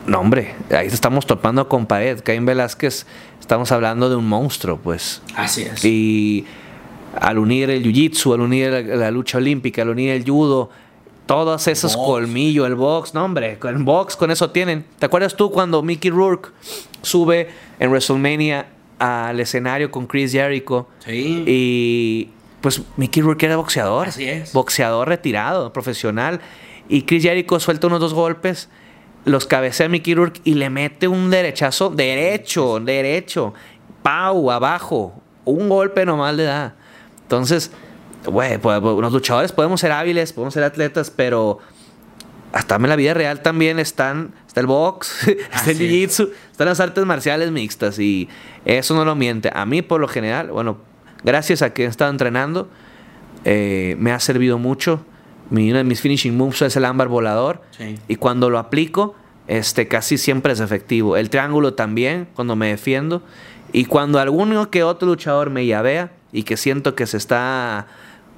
no hombre, ahí estamos topando con pared. Caín Velázquez, estamos hablando de un monstruo, pues. Así es. Y al unir el jiu-jitsu, al unir la, la lucha olímpica, al unir el judo, todos esos box. colmillos, el box, no hombre, con box con eso tienen. ¿Te acuerdas tú cuando Mickey Rourke sube en WrestleMania al escenario con Chris Jericho? Sí. Y pues Mickey Rourke era boxeador. Así es. Boxeador retirado, profesional. Y Chris Jericho suelta unos dos golpes, los cabecea Mickey Rourke y le mete un derechazo derecho, derecho. Pau, abajo. Un golpe nomás le da. Entonces, güey, pues, los luchadores podemos ser hábiles, podemos ser atletas, pero hasta en la vida real también están, está el box, está el jiu-jitsu, están las artes marciales mixtas y eso no lo miente. A mí, por lo general, bueno, gracias a que he estado entrenando, eh, me ha servido mucho. Mi, uno de mis finishing moves es el ámbar volador Sí. y cuando lo aplico, este, casi siempre es efectivo. El triángulo también, cuando me defiendo. Y cuando alguno que otro luchador me llavea y que siento que se está,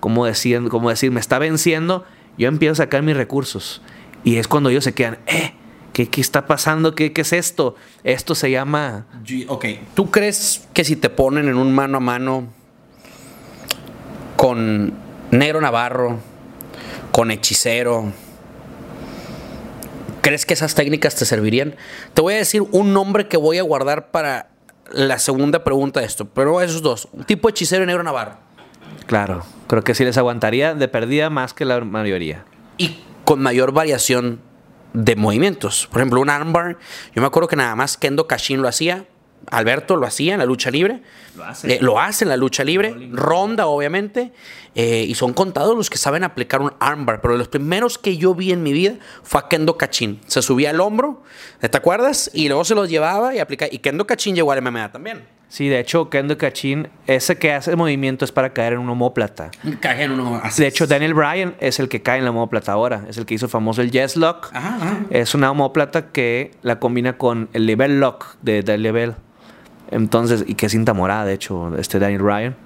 como decir, como decir, me está venciendo, yo empiezo a sacar mis recursos. Y es cuando ellos se quedan, eh, ¿qué, qué está pasando? ¿Qué, ¿Qué es esto? Esto se llama... Ok. ¿Tú crees que si te ponen en un mano a mano con Negro Navarro, con Hechicero, crees que esas técnicas te servirían? Te voy a decir un nombre que voy a guardar para la segunda pregunta de esto, pero esos dos, un tipo Hechicero y Negro Navarro. Claro, creo que sí les aguantaría de perdida más que la mayoría. y con mayor variación de movimientos. Por ejemplo, un armbar, yo me acuerdo que nada más Kendo Kashin lo hacía, Alberto lo hacía en la lucha libre, Lo hace. Eh, lo hace en la lucha libre, Ronda obviamente, eh, y son contados los que saben aplicar un armbar, pero los primeros que yo vi en mi vida fue a Kendo Kashin. Se subía al hombro, ¿te acuerdas? Y luego se los llevaba y aplicaba. Y Kendo Kashin llegó al MMA también. Sí, de hecho, Kendo Kachin, ese que hace movimiento es para caer en un homóplata. Caje en uno así. De hecho, Daniel Bryan es el que cae en la homóplata ahora. Es el que hizo famoso el Yes Lock. Ajá, ajá. Es una homóplata que la combina con el Level Lock de The Level. Entonces, y que cinta morada, de hecho, este Daniel Bryan.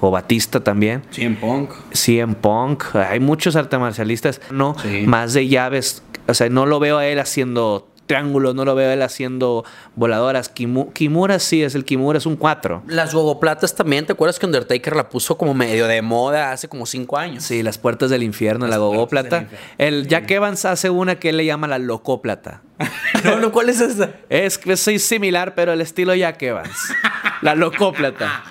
O Batista también. CM Punk. CM Punk. Hay muchos artes marcialistas. No, Sí. más de llaves. O sea, no lo veo a él haciendo triángulos, no lo veo a él haciendo voladoras. Kimu- Kimura sí es el Kimura, es un 4. Las gogoplatas también, ¿te acuerdas que Undertaker la puso como medio de moda hace como cinco años? Sí, las puertas del infierno, la infierno. El Jack Evans hace una que él le llama la locóplata. no, no, ¿cuál es esa? Es que soy similar, pero el estilo Jack Evans. La locóplata.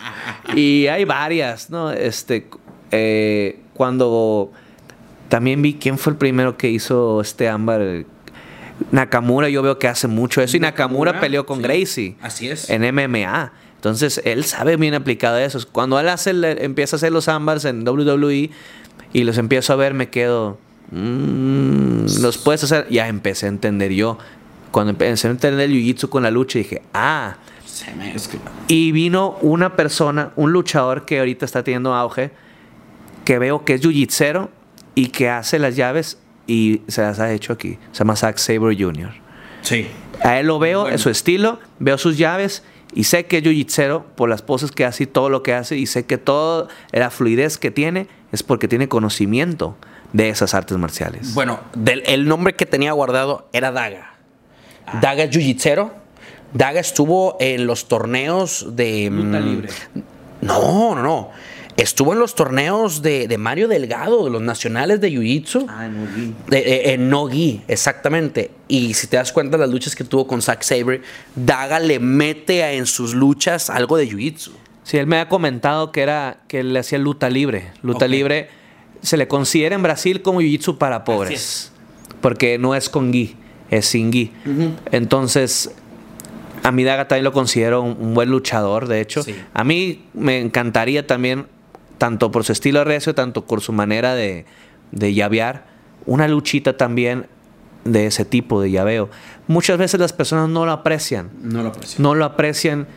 Y hay varias, ¿no? Este, eh, cuando también vi quién fue el primero que hizo este ámbar. Nakamura, yo veo que hace mucho eso. Y Nakamura, Nakamura, peleó con sí. Gracie. Así es. En MMA. Entonces, él sabe bien aplicado eso. Cuando él hace, empieza a hacer los ámbars en WWE y los empiezo a ver, me quedo. "Mm, los puedes hacer. Ya empecé a entender yo. Cuando empecé a entender el jiu-jitsu con la lucha, dije, ah. Se me Y vino una persona, un luchador que ahorita está teniendo auge, que veo que es jiu-jitsero y que hace las llaves y se las ha hecho aquí. Se llama Zack Sabre Jr. Sí. A él lo veo, Bueno. en su estilo, veo sus llaves y sé que es jiu-jitsero por las poses que hace y todo lo que hace y sé que toda la fluidez que tiene es porque tiene conocimiento de esas artes marciales. Bueno, del, el nombre que tenía guardado era Daga. Daga es jiu-jitsero. Daga estuvo en los torneos de... Luta mm, libre. No, no, no. Estuvo en los torneos de, de Mario Delgado, de los nacionales de Jiu-Jitsu. Ah, no vi. De- eh, en no exactamente. Y si te das cuenta las luchas que tuvo con Zack Sabre, Daga le mete a- en sus luchas algo de Jiu-Jitsu. Sí, él me ha comentado que era que él le hacía luta libre. Luta libre se le considera en Brasil como jiu-jitsu para pobres. Porque no es con gi, es sin gi. Entonces, a mi Daga también lo considero un, un buen luchador, de hecho. Sí. A mí me encantaría también, tanto por su estilo recio, tanto por su manera de, de llavear, una luchita también de ese tipo de llaveo. Muchas veces las personas no lo aprecian No lo aprecio. no lo aprecian.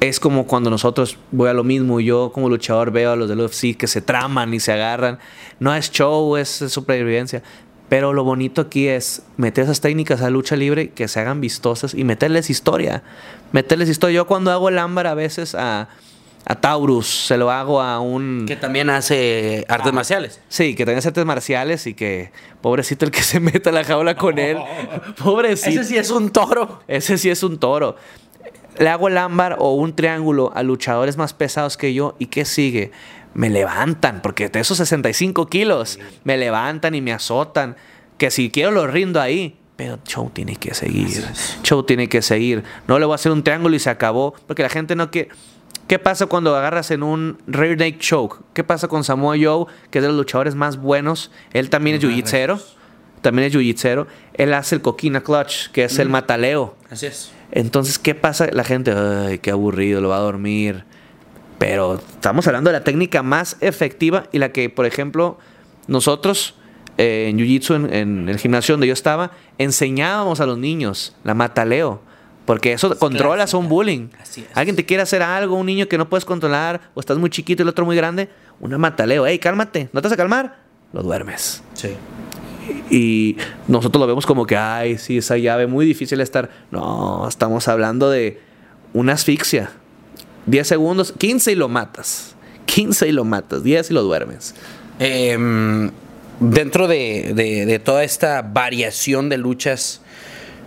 Es como cuando nosotros, voy a lo mismo, yo como luchador veo a los del UFC que se traman y se agarran. No es show, es supervivencia. Pero lo bonito aquí es meter esas técnicas a lucha libre que se hagan vistosas y meterles historia. Meterles historia. Yo cuando hago el ámbar a veces a, a Taurus, se lo hago a un... Que también hace artes marciales. Sí, que tenga artes marciales y que pobrecito el que se meta a la jaula con él. Pobrecito. Ese sí es un toro. Ese sí es un toro. Le hago el ámbar o un triángulo a luchadores más pesados que yo. ¿Y qué sigue? Me levantan, porque de esos 65 kilos, me levantan y me azotan. Que si quiero lo rindo ahí. Pero show tiene que seguir. Show tiene que seguir. No le voy a hacer un triángulo y se acabó. Porque la gente no quiere. ¿Qué pasa cuando agarras en un rear neck choke? ¿Qué pasa con Samoa Joe, que es de los luchadores más buenos? Él también es Más jiu-jitsero. También es jiu-jitsero. Él hace el coquina clutch, que es el mataleo. Así es. Entonces, ¿qué pasa? La gente, ay, qué aburrido, lo va a dormir. Pero estamos hablando de la técnica más efectiva y la que, por ejemplo, nosotros eh, en Jiu-Jitsu, en, en el gimnasio donde yo estaba, enseñábamos a los niños la mataleo. Porque eso controlas un bullying. Así es. Alguien te quiere hacer algo, un niño que no puedes controlar, o estás muy chiquito y el otro muy grande, una mataleo. Hey, cálmate, ¿no te vas a calmar? Lo duermes. Sí. Y nosotros lo vemos como que, ay, sí, esa llave muy difícil de estar. No, estamos hablando de una asfixia. 10 segundos, 15 y lo matas. 15 y lo matas, 10 y lo duermes. Eh, dentro de, de- de toda esta variación de luchas,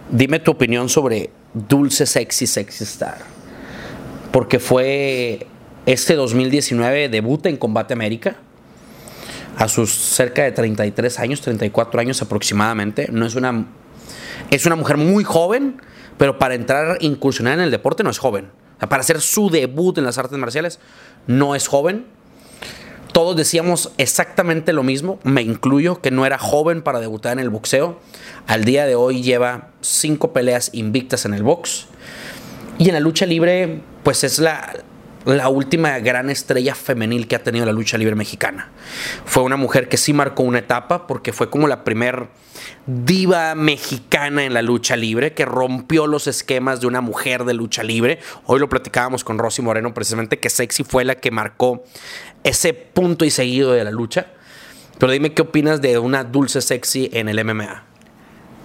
dime tu opinión sobre Dulce Sexy Sexy Star. Porque fue este 2019 debuta en Combate América. A sus cerca de 33 años, 34 años aproximadamente. No es una. Es una mujer muy joven, pero para entrar, incursionar en el deporte no es joven. Para hacer su debut en las artes marciales, no es joven. Todos decíamos exactamente lo mismo, me incluyo, que no era joven para debutar en el boxeo. Al día de hoy lleva cinco peleas invictas en el box. Y en la lucha libre, pues es la, la última gran estrella femenil que ha tenido la lucha libre mexicana. Fue una mujer que sí marcó una etapa porque fue como la primer diva mexicana en la lucha libre que rompió los esquemas de una mujer de lucha libre. Hoy lo platicábamos con Rosy Moreno precisamente que Sexy fue la que marcó ese punto y seguido de la lucha. Pero dime qué opinas de una dulce sexy en el MMA.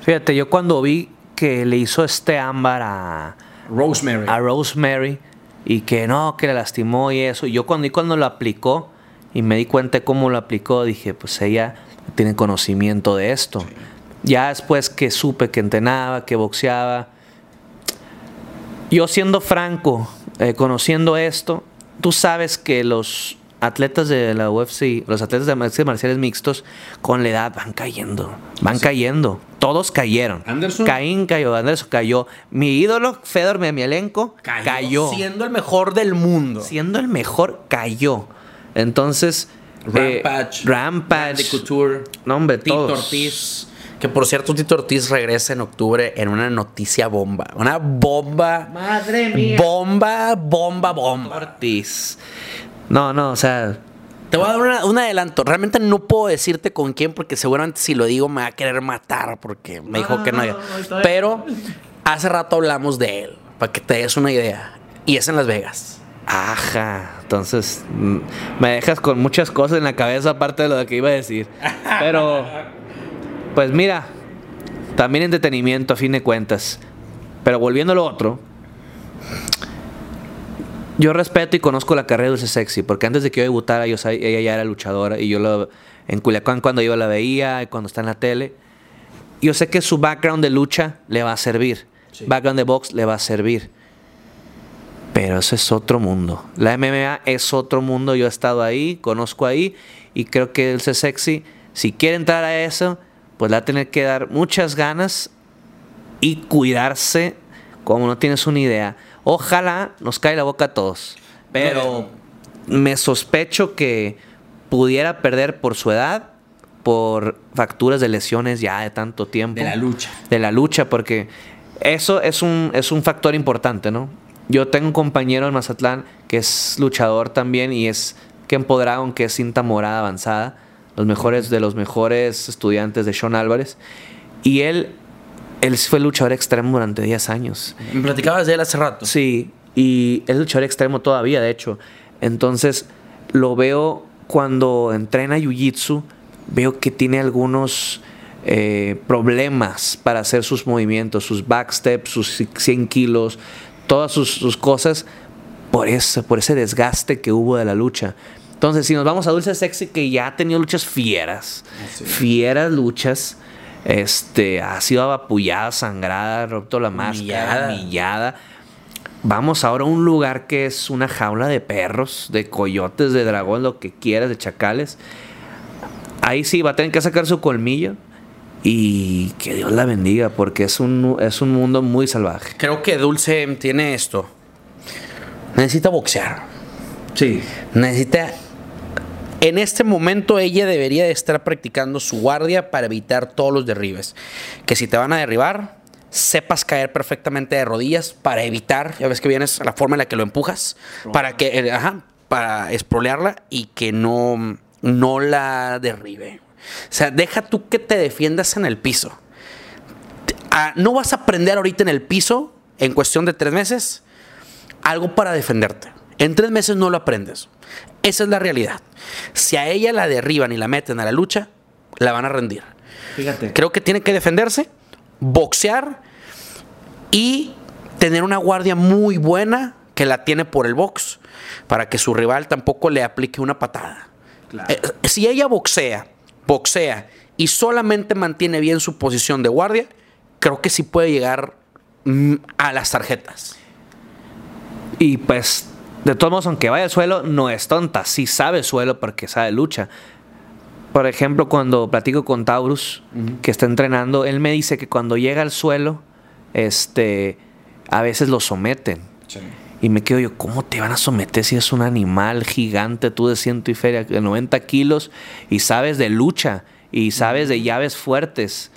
Fíjate, yo cuando vi que le hizo este ámbar a, Rosemary. a Rosemary y que no, que le lastimó y eso. Y yo cuando, y cuando lo aplicó y me di cuenta de cómo lo aplicó, dije, pues ella tiene conocimiento de esto. Ya después que supe que entrenaba, que boxeaba, yo siendo franco, eh, conociendo esto, tú sabes que los atletas de la UFC, los atletas de artes marciales mixtos, con la edad van cayendo, van cayendo. Todos cayeron. Anderson. Caín cayó, Anderson cayó. Mi ídolo, Fedor Miemialenko, cayó. Siendo el mejor del mundo. Siendo el mejor, cayó. Entonces, eh, Rampage. Rampage. Randy Couture. No, hombre, Tito todos. Ortiz. Que por cierto, Tito Ortiz regresa en octubre en una noticia bomba. Una bomba. Madre mía. Bomba, bomba, bomba. Ortiz. No, no, o sea, Te voy a dar una- un adelanto. Realmente no puedo decirte con quién porque seguramente si lo digo me va a querer matar porque me dijo que no. había. Pero hace rato hablamos de él, para que te des una idea. Y es en Las Vegas. Ajá, entonces mm, me dejas con muchas cosas en la cabeza aparte de lo que iba a decir. Pero, pues mira, también entretenimiento a fin de cuentas. Pero volviendo a lo otro, yo respeto y conozco la carrera de Dulce Sexy, porque antes de que yo debutara, yo sabía, ella ya era luchadora y yo lo, en Culiacán cuando yo la veía y cuando está en la tele, yo sé que su background de lucha le va a servir, background de box le va a servir. Pero eso es otro mundo. La MMA es otro mundo. Yo he estado ahí, conozco ahí y creo que el sexy, si quiere entrar a eso, pues le va a tener que dar muchas ganas y cuidarse como no tienes una idea. Ojalá nos cae la boca a todos. Pero me sospecho que pudiera perder por su edad, por facturas de lesiones ya de tanto tiempo De la lucha. de la lucha, porque eso es un, es un factor importante, ¿no? Yo tengo un compañero en Mazatlán que es luchador también y es Ken Dragon, que es cinta morada avanzada, los mejores de los mejores estudiantes de Sean Álvarez. Y él, él fue luchador extremo durante 10 años. Me platicabas de él hace rato. Sí, y es luchador extremo todavía, de hecho. Entonces, lo veo cuando entrena Jiu-Jitsu, veo que tiene algunos eh, problemas para hacer sus movimientos, sus backsteps, sus 100 kilos, todas sus, sus cosas, por, eso, por ese desgaste que hubo de la lucha. Entonces, si nos vamos a Dulce Sexy, que ya ha tenido luchas fieras, fieras luchas, este, ha sido abapullada, sangrada, roto la máscara, humillada. Vamos ahora a un lugar que es una jaula de perros, de coyotes, de dragón, lo que quieras, de chacales. Ahí sí va a tener que sacar su colmillo y que Dios la bendiga, porque es un, es un mundo muy salvaje. Creo que Dulce tiene esto. Necesita boxear. Sí. Necesita. En este momento ella debería de estar practicando su guardia para evitar todos los derribes. Que si te van a derribar, sepas caer perfectamente de rodillas para evitar, ya ves que vienes la forma en la que lo empujas, para que, eh, ajá, para esprolearla y que no, no la derribe. O sea, deja tú que te defiendas en el piso. Ah, no vas a aprender ahorita en el piso, en cuestión de tres meses, algo para defenderte. En tres meses no lo aprendes. Esa es la realidad. Si a ella la derriban y la meten a la lucha, la van a rendir. Fíjate. Creo que tiene que defenderse, boxear y tener una guardia muy buena que la tiene por el box para que su rival tampoco le aplique una patada. Claro. Eh, si ella boxea boxea y solamente mantiene bien su posición de guardia, creo que sí puede llegar mm, a las tarjetas. Y pues, de todos modos, aunque vaya al suelo, no es tonta. Sí sabe suelo porque sabe lucha. Por ejemplo, cuando platico con Taurus, que está entrenando, él me dice que cuando llega al suelo, este, a veces lo someten. Y me quedo yo, ¿cómo te van a someter si es un animal gigante, tú de ciento y feria, de 90 kilos, y sabes de lucha, y sabes de llaves fuertes?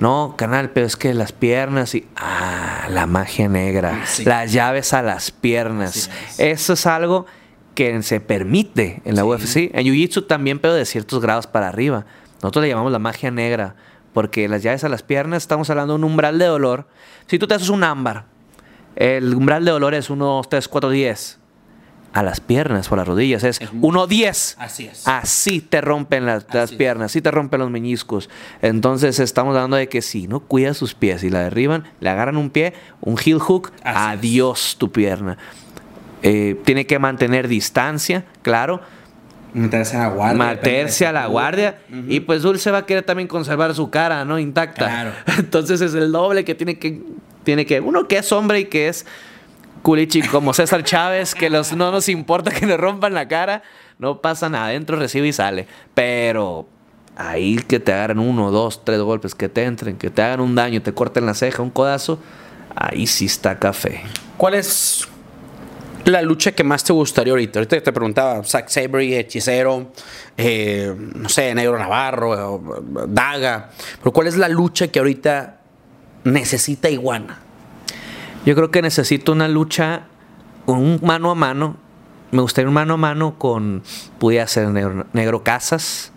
No, canal, pero es que las piernas y. Ah, la magia negra. Sí. Las llaves a las piernas. Es. Eso es algo que se permite en la Sí. UFC. En Jiu-Jitsu también, pero de ciertos grados para arriba. Nosotros le llamamos la magia negra. Porque las llaves a las piernas, estamos hablando de un umbral de dolor. Si tú te haces un ámbar, el umbral de dolor es 1, 2, 3, 4, 10. A las piernas o a las rodillas es Es muy- 1, 10. Así es. Así te rompen las, Así piernas, así te rompen los meñiscos. Entonces estamos hablando de que si no cuidas sus pies y la derriban, le agarran un pie, un heel hook, Así es. adiós tu pierna. Eh, tiene que mantener distancia, claro, Meterse a la guardia. mantenerse a la guardia y pues Dulce va a querer también conservar su cara, ¿no? Intacta. Claro. Entonces es el doble que tiene que tiene que uno que es hombre y que es culichi como César Chávez, que los, no nos importa que le rompan la cara, no pasa nada, adentro recibe y sale, pero ahí que te agarren uno, dos, tres golpes, que te entren, que te hagan un daño, te corten la ceja, un codazo, ahí sí está café. ¿Cuál es la lucha que más te gustaría ahorita? Ahorita te preguntaba, Zack Sabre, Hechicero, eh, no sé, Negro Navarro, Daga. Pero ¿cuál es la lucha que ahorita necesita Iguana? Yo creo que necesito una lucha, un mano a mano. Me gustaría un mano a mano con, pudiera ser Negro, Negro Casas.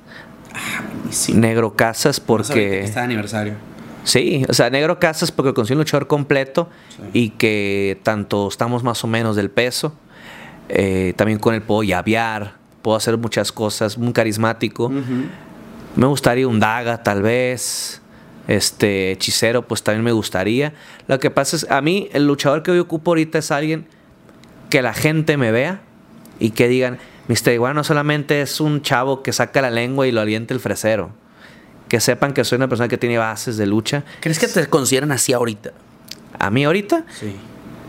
Sí. Negro Casas Porque... porque... Está de aniversario. Sí, o sea, Negro Casas porque consigue un luchador completo y que tanto estamos más o menos del peso. Eh, también con él puedo llavear, puedo hacer muchas cosas, muy carismático. Me gustaría un Daga, tal vez. Este, hechicero, pues también me gustaría. Lo que pasa es, a mí, el luchador que yo ocupo ahorita es alguien que la gente me vea y que digan, Mr. Iguana no solamente es un chavo que saca la lengua y lo alienta el fresero. Que sepan que soy una persona que tiene bases de lucha. ¿Crees que te consideran así ahorita? A mí ahorita, Sí.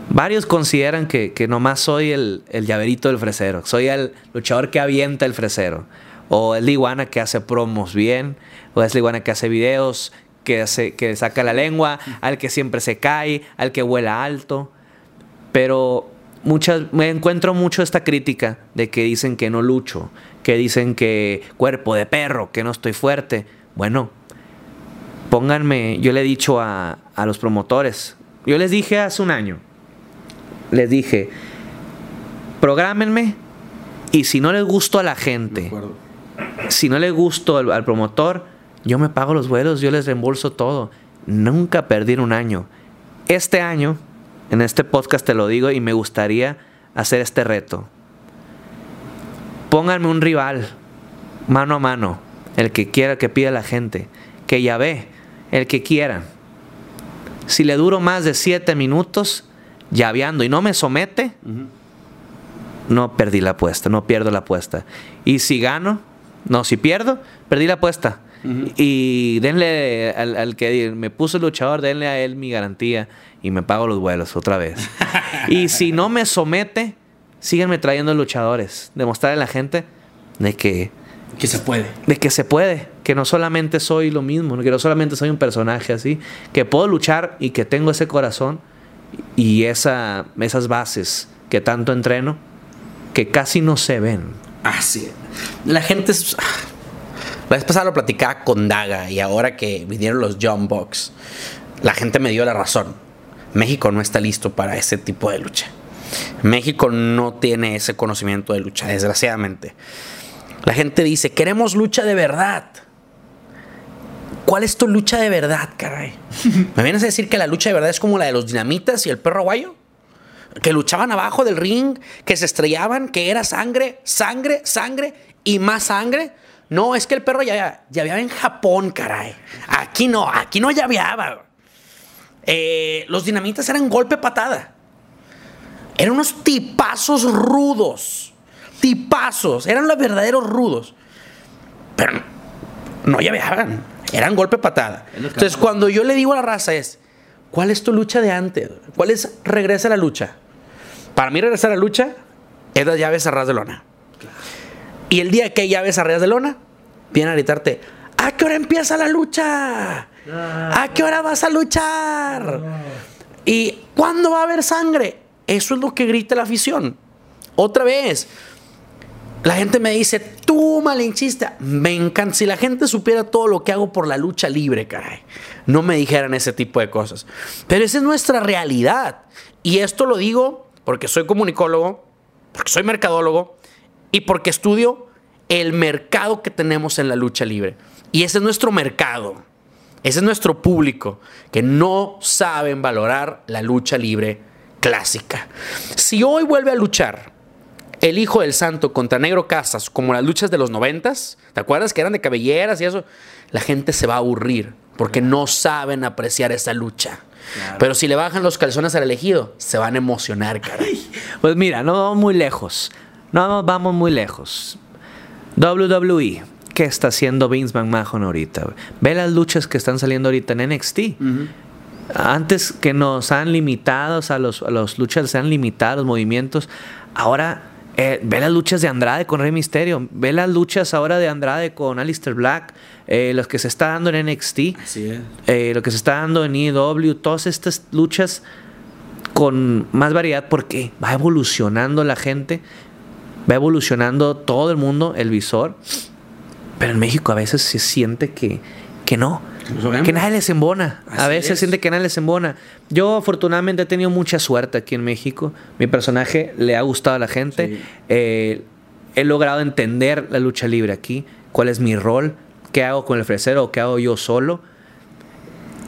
varios consideran que, que nomás soy el, el llaverito del fresero. Soy el luchador que avienta el fresero. O es la iguana que hace promos bien. O es la iguana que hace videos, que, que saca la lengua, al que siempre se cae, al que vuela alto. Pero muchas, me encuentro mucho esta crítica de que dicen que no lucho, que dicen que cuerpo de perro, que no estoy fuerte. Bueno, pónganme, yo le he dicho a, a los promotores, yo les dije hace un año, les dije, prográmenme y si no les gusto a la gente, si no le gusto al, al promotor, yo me pago los vuelos, yo les reembolso todo. Nunca perdí en un año. Este año, en este podcast te lo digo y me gustaría hacer este reto. Pónganme un rival, mano a mano, el que quiera que pida la gente, que ya ve, el que quiera. Si le duro más de siete minutos llaveando y no me somete, no perdí la apuesta, no pierdo la apuesta. Y si gano, no, si pierdo, perdí la apuesta. Y denle al, al que me puso luchador, denle a él mi garantía y me pago los vuelos otra vez. y si no me somete, síganme trayendo luchadores. Demostrarle a la gente de que, Que se puede. de que se puede, que no solamente soy lo mismo, que no solamente soy un personaje así, que puedo luchar y que tengo ese corazón y esa, esas bases que tanto entreno que casi no se ven. Así. La gente es. La vez pasada lo platicaba con Daga y ahora que vinieron los John Box, la gente me dio la razón. México no está listo para ese tipo de lucha. México no tiene ese conocimiento de lucha, desgraciadamente. La gente dice, queremos lucha de verdad. ¿Cuál es tu lucha de verdad, caray? ¿Me vienes a decir que la lucha de verdad es como la de los dinamitas y el perro aguayo? que luchaban abajo del ring, que se estrellaban, que era sangre, sangre, sangre y más sangre. No, es que el perro ya, había en Japón, caray. Aquí no, aquí no llaveaba. Eh, los dinamitas eran golpe patada. Eran unos tipazos rudos. Tipazos. Eran los verdaderos rudos. Pero no llaveaban. Eran golpe patada. Entonces, cuando yo le digo a la raza es, ¿cuál es tu lucha de antes? ¿Cuál es regresa a la lucha? Para mí regresar a la lucha es las llaves a ras de lona. Y el día que hay llaves a ras de lona, vienen a gritarte, ¿a qué hora empieza la lucha? ¿A qué hora vas a luchar? ¿Y cuándo va a haber sangre? Eso es lo que grita la afición. Otra vez, la gente me dice, tú malinchista. Me encanta. Si la gente supiera todo lo que hago por la lucha libre, caray, no me dijeran ese tipo de cosas. Pero esa es nuestra realidad. Y esto lo digo porque soy comunicólogo, porque soy mercadólogo y porque estudio el mercado que tenemos en la lucha libre. Y ese es nuestro mercado. Ese es nuestro público que no saben valorar la lucha libre clásica. Si hoy vuelve a luchar el hijo del santo contra Negro Casas, como las luchas de los noventas, ¿te acuerdas que eran de cabelleras y eso? La gente se va a aburrir porque no saben apreciar esa lucha. Claro. Pero si le bajan los calzones al elegido, se van a emocionar, caray. Pues mira, no vamos muy lejos. No vamos muy lejos. WWE, ¿qué está haciendo Vince McMahon ahorita? Ve las luchas que están saliendo ahorita en NXT. Antes que nos han limitado, o sea, los, a los luchas se han limitado los movimientos. Ahora, eh, ve las luchas de Andrade con Rey Mysterio. Ve las luchas ahora de Andrade con Alistair Black. eh, los que se está dando en NXT. Así es. eh, lo que se está dando en EW. Todas estas luchas con más variedad porque va evolucionando la gente, va evolucionando todo el mundo, el visor. Pero en México a veces se siente que, que no, que nadie les embona. A veces es. siente que nadie les embona. Yo afortunadamente he tenido mucha suerte aquí en México. Mi personaje le ha gustado a la gente. Sí. Eh, he logrado entender la lucha libre aquí, cuál es mi rol, qué hago con el fresero o qué hago yo solo.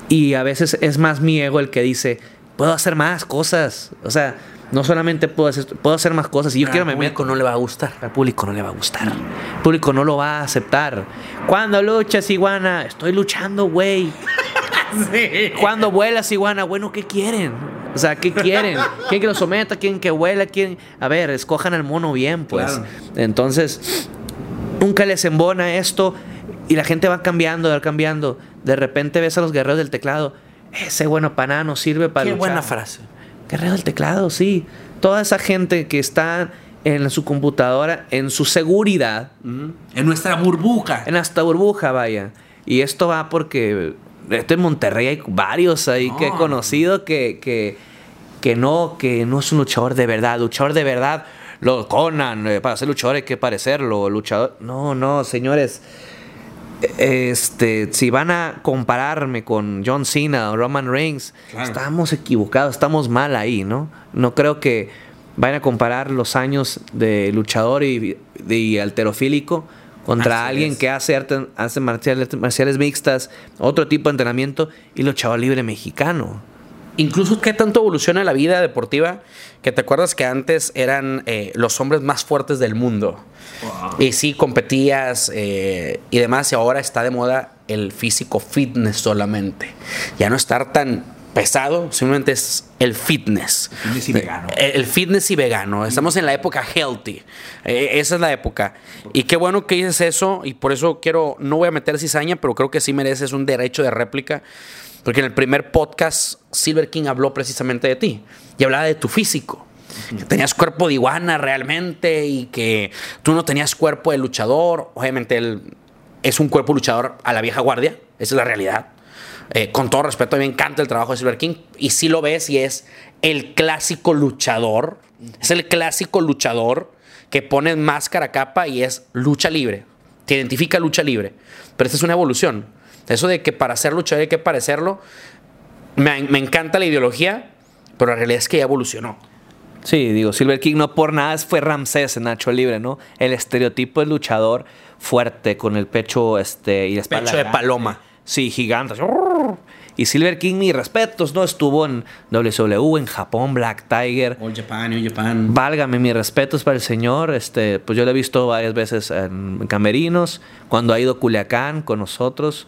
Y a veces es más mi ego el que dice, puedo hacer más cosas. O sea, no solamente puedo hacer, puedo hacer más cosas. Y yo Al quiero me público meto. no le va a gustar. Al público no le va a gustar. El público no lo va a aceptar. Cuando luchas, iguana? Estoy luchando, güey. Cuando vuelas, iguana? Bueno, ¿qué quieren? O sea, ¿qué quieren? ¿Quieren que lo someta? ¿Quieren que vuela? ¿Quieren? A ver, escojan al mono bien, pues. Claro. Entonces, nunca les embona esto y la gente va cambiando, va cambiando. De repente ves a los guerreros del teclado. Ese bueno nada no sirve para Qué luchar". buena frase. Guerrero del teclado, sí. Toda esa gente que está en su computadora, en su seguridad. En nuestra burbuja. en esta burbuja, vaya. Y esto va porque esto en Monterrey hay varios ahí que he No. conocido que, que, que no, que no es un luchador de verdad. Luchador de verdad, lo Conan, eh, para ser luchador hay que parecerlo. Luchador. No, no, señores. Este, si van a compararme con John Cena o Roman Reigns, Claro. estamos equivocados, estamos mal ahí, ¿no? No creo que vayan a comparar los años de luchador y de alterofílico contra Así alguien es. que hace, arte- hace marciales, marciales mixtas, otro tipo de entrenamiento y luchador libre mexicano. Incluso qué tanto evoluciona la vida deportiva que te acuerdas que antes eran eh, los hombres más fuertes del mundo. Y sí, competías eh, y demás, y ahora está de moda el físico fitness solamente. Ya no estar tan pesado, simplemente es el fitness. Fitness y vegano. El, el fitness y vegano. Estamos en la época healthy. Eh, esa es la época. Y qué bueno que dices eso, y por eso quiero, no voy a meter cizaña, pero creo que sí mereces un derecho de réplica. Porque en el primer podcast, Silver King habló precisamente de ti y hablaba de tu físico. Que tenías cuerpo de iguana realmente y que tú no tenías cuerpo de luchador. Obviamente él es un cuerpo luchador a la vieja guardia, esa es la realidad. Eh, con todo respeto, a mí me encanta el trabajo de Silver King y sí lo ves y es el clásico luchador. Es el clásico luchador que pone máscara, capa y es lucha libre. Te identifica lucha libre. Pero esta es una evolución. Eso de que para ser luchador hay que parecerlo, me, me encanta la ideología, pero la realidad es que ya evolucionó. Sí, digo, Silver King no por nada fue Ramsés en Nacho Libre, ¿no? El estereotipo de luchador fuerte, con el pecho este, y la espalda Pecho de grande. paloma. Sí, gigante. Y Silver King, mis respetos, ¿no? Estuvo en WSW, en Japón, Black Tiger. All Japan, New Japan. Válgame, mis respetos para el señor. Este, pues yo lo he visto varias veces en Camerinos, cuando ha ido a Culiacán con nosotros.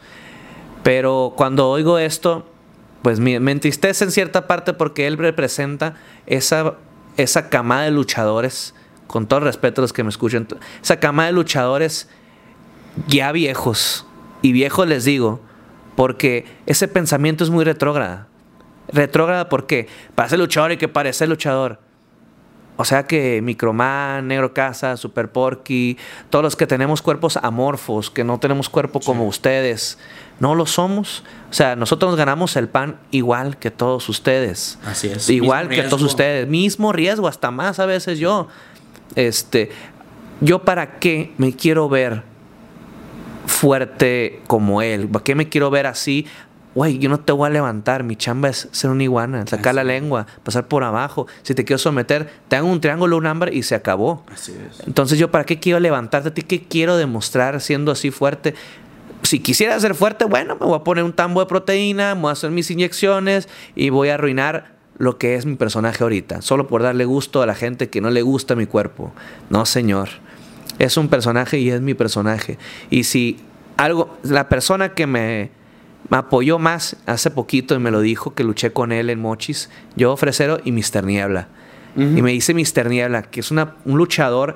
Pero cuando oigo esto, pues me, me entristece en cierta parte porque él representa esa, esa camada de luchadores, con todo el respeto a los que me escuchan, esa camada de luchadores ya viejos, Y viejo les digo, porque ese pensamiento es muy retrógrada. Retrógrada porque para ser luchador hay que parecer luchador. O sea que Microman, Negro Casa, Super Porky, todos los que tenemos cuerpos amorfos, que no tenemos cuerpo como ustedes, no lo somos. O sea, nosotros nos ganamos el pan igual que todos ustedes. Así es. Igual que todos ustedes. Mismo riesgo, hasta más a veces yo. Este, yo para qué me quiero ver fuerte como él. ¿Para qué me quiero ver así? Güey, yo no te voy a levantar. Mi chamba es ser una iguana, sacar la lengua, pasar por abajo. Si te quiero someter, te hago un triángulo, un ámbar y se acabó. Así es. Entonces, ¿yo para qué quiero levantarte a ti? ¿Qué quiero demostrar siendo así fuerte? Si quisiera ser fuerte, bueno, me voy a poner un tambo de proteína, me voy a hacer mis inyecciones y voy a arruinar lo que es mi personaje ahorita, solo por darle gusto a la gente que no le gusta mi cuerpo. No, señor. Es un personaje y es mi personaje. Y si algo, la persona que me, me apoyó más hace poquito y me lo dijo, que luché con él en Mochis, yo Fresero y Mr. Niebla. Y me dice Mr. Niebla, que es una- un luchador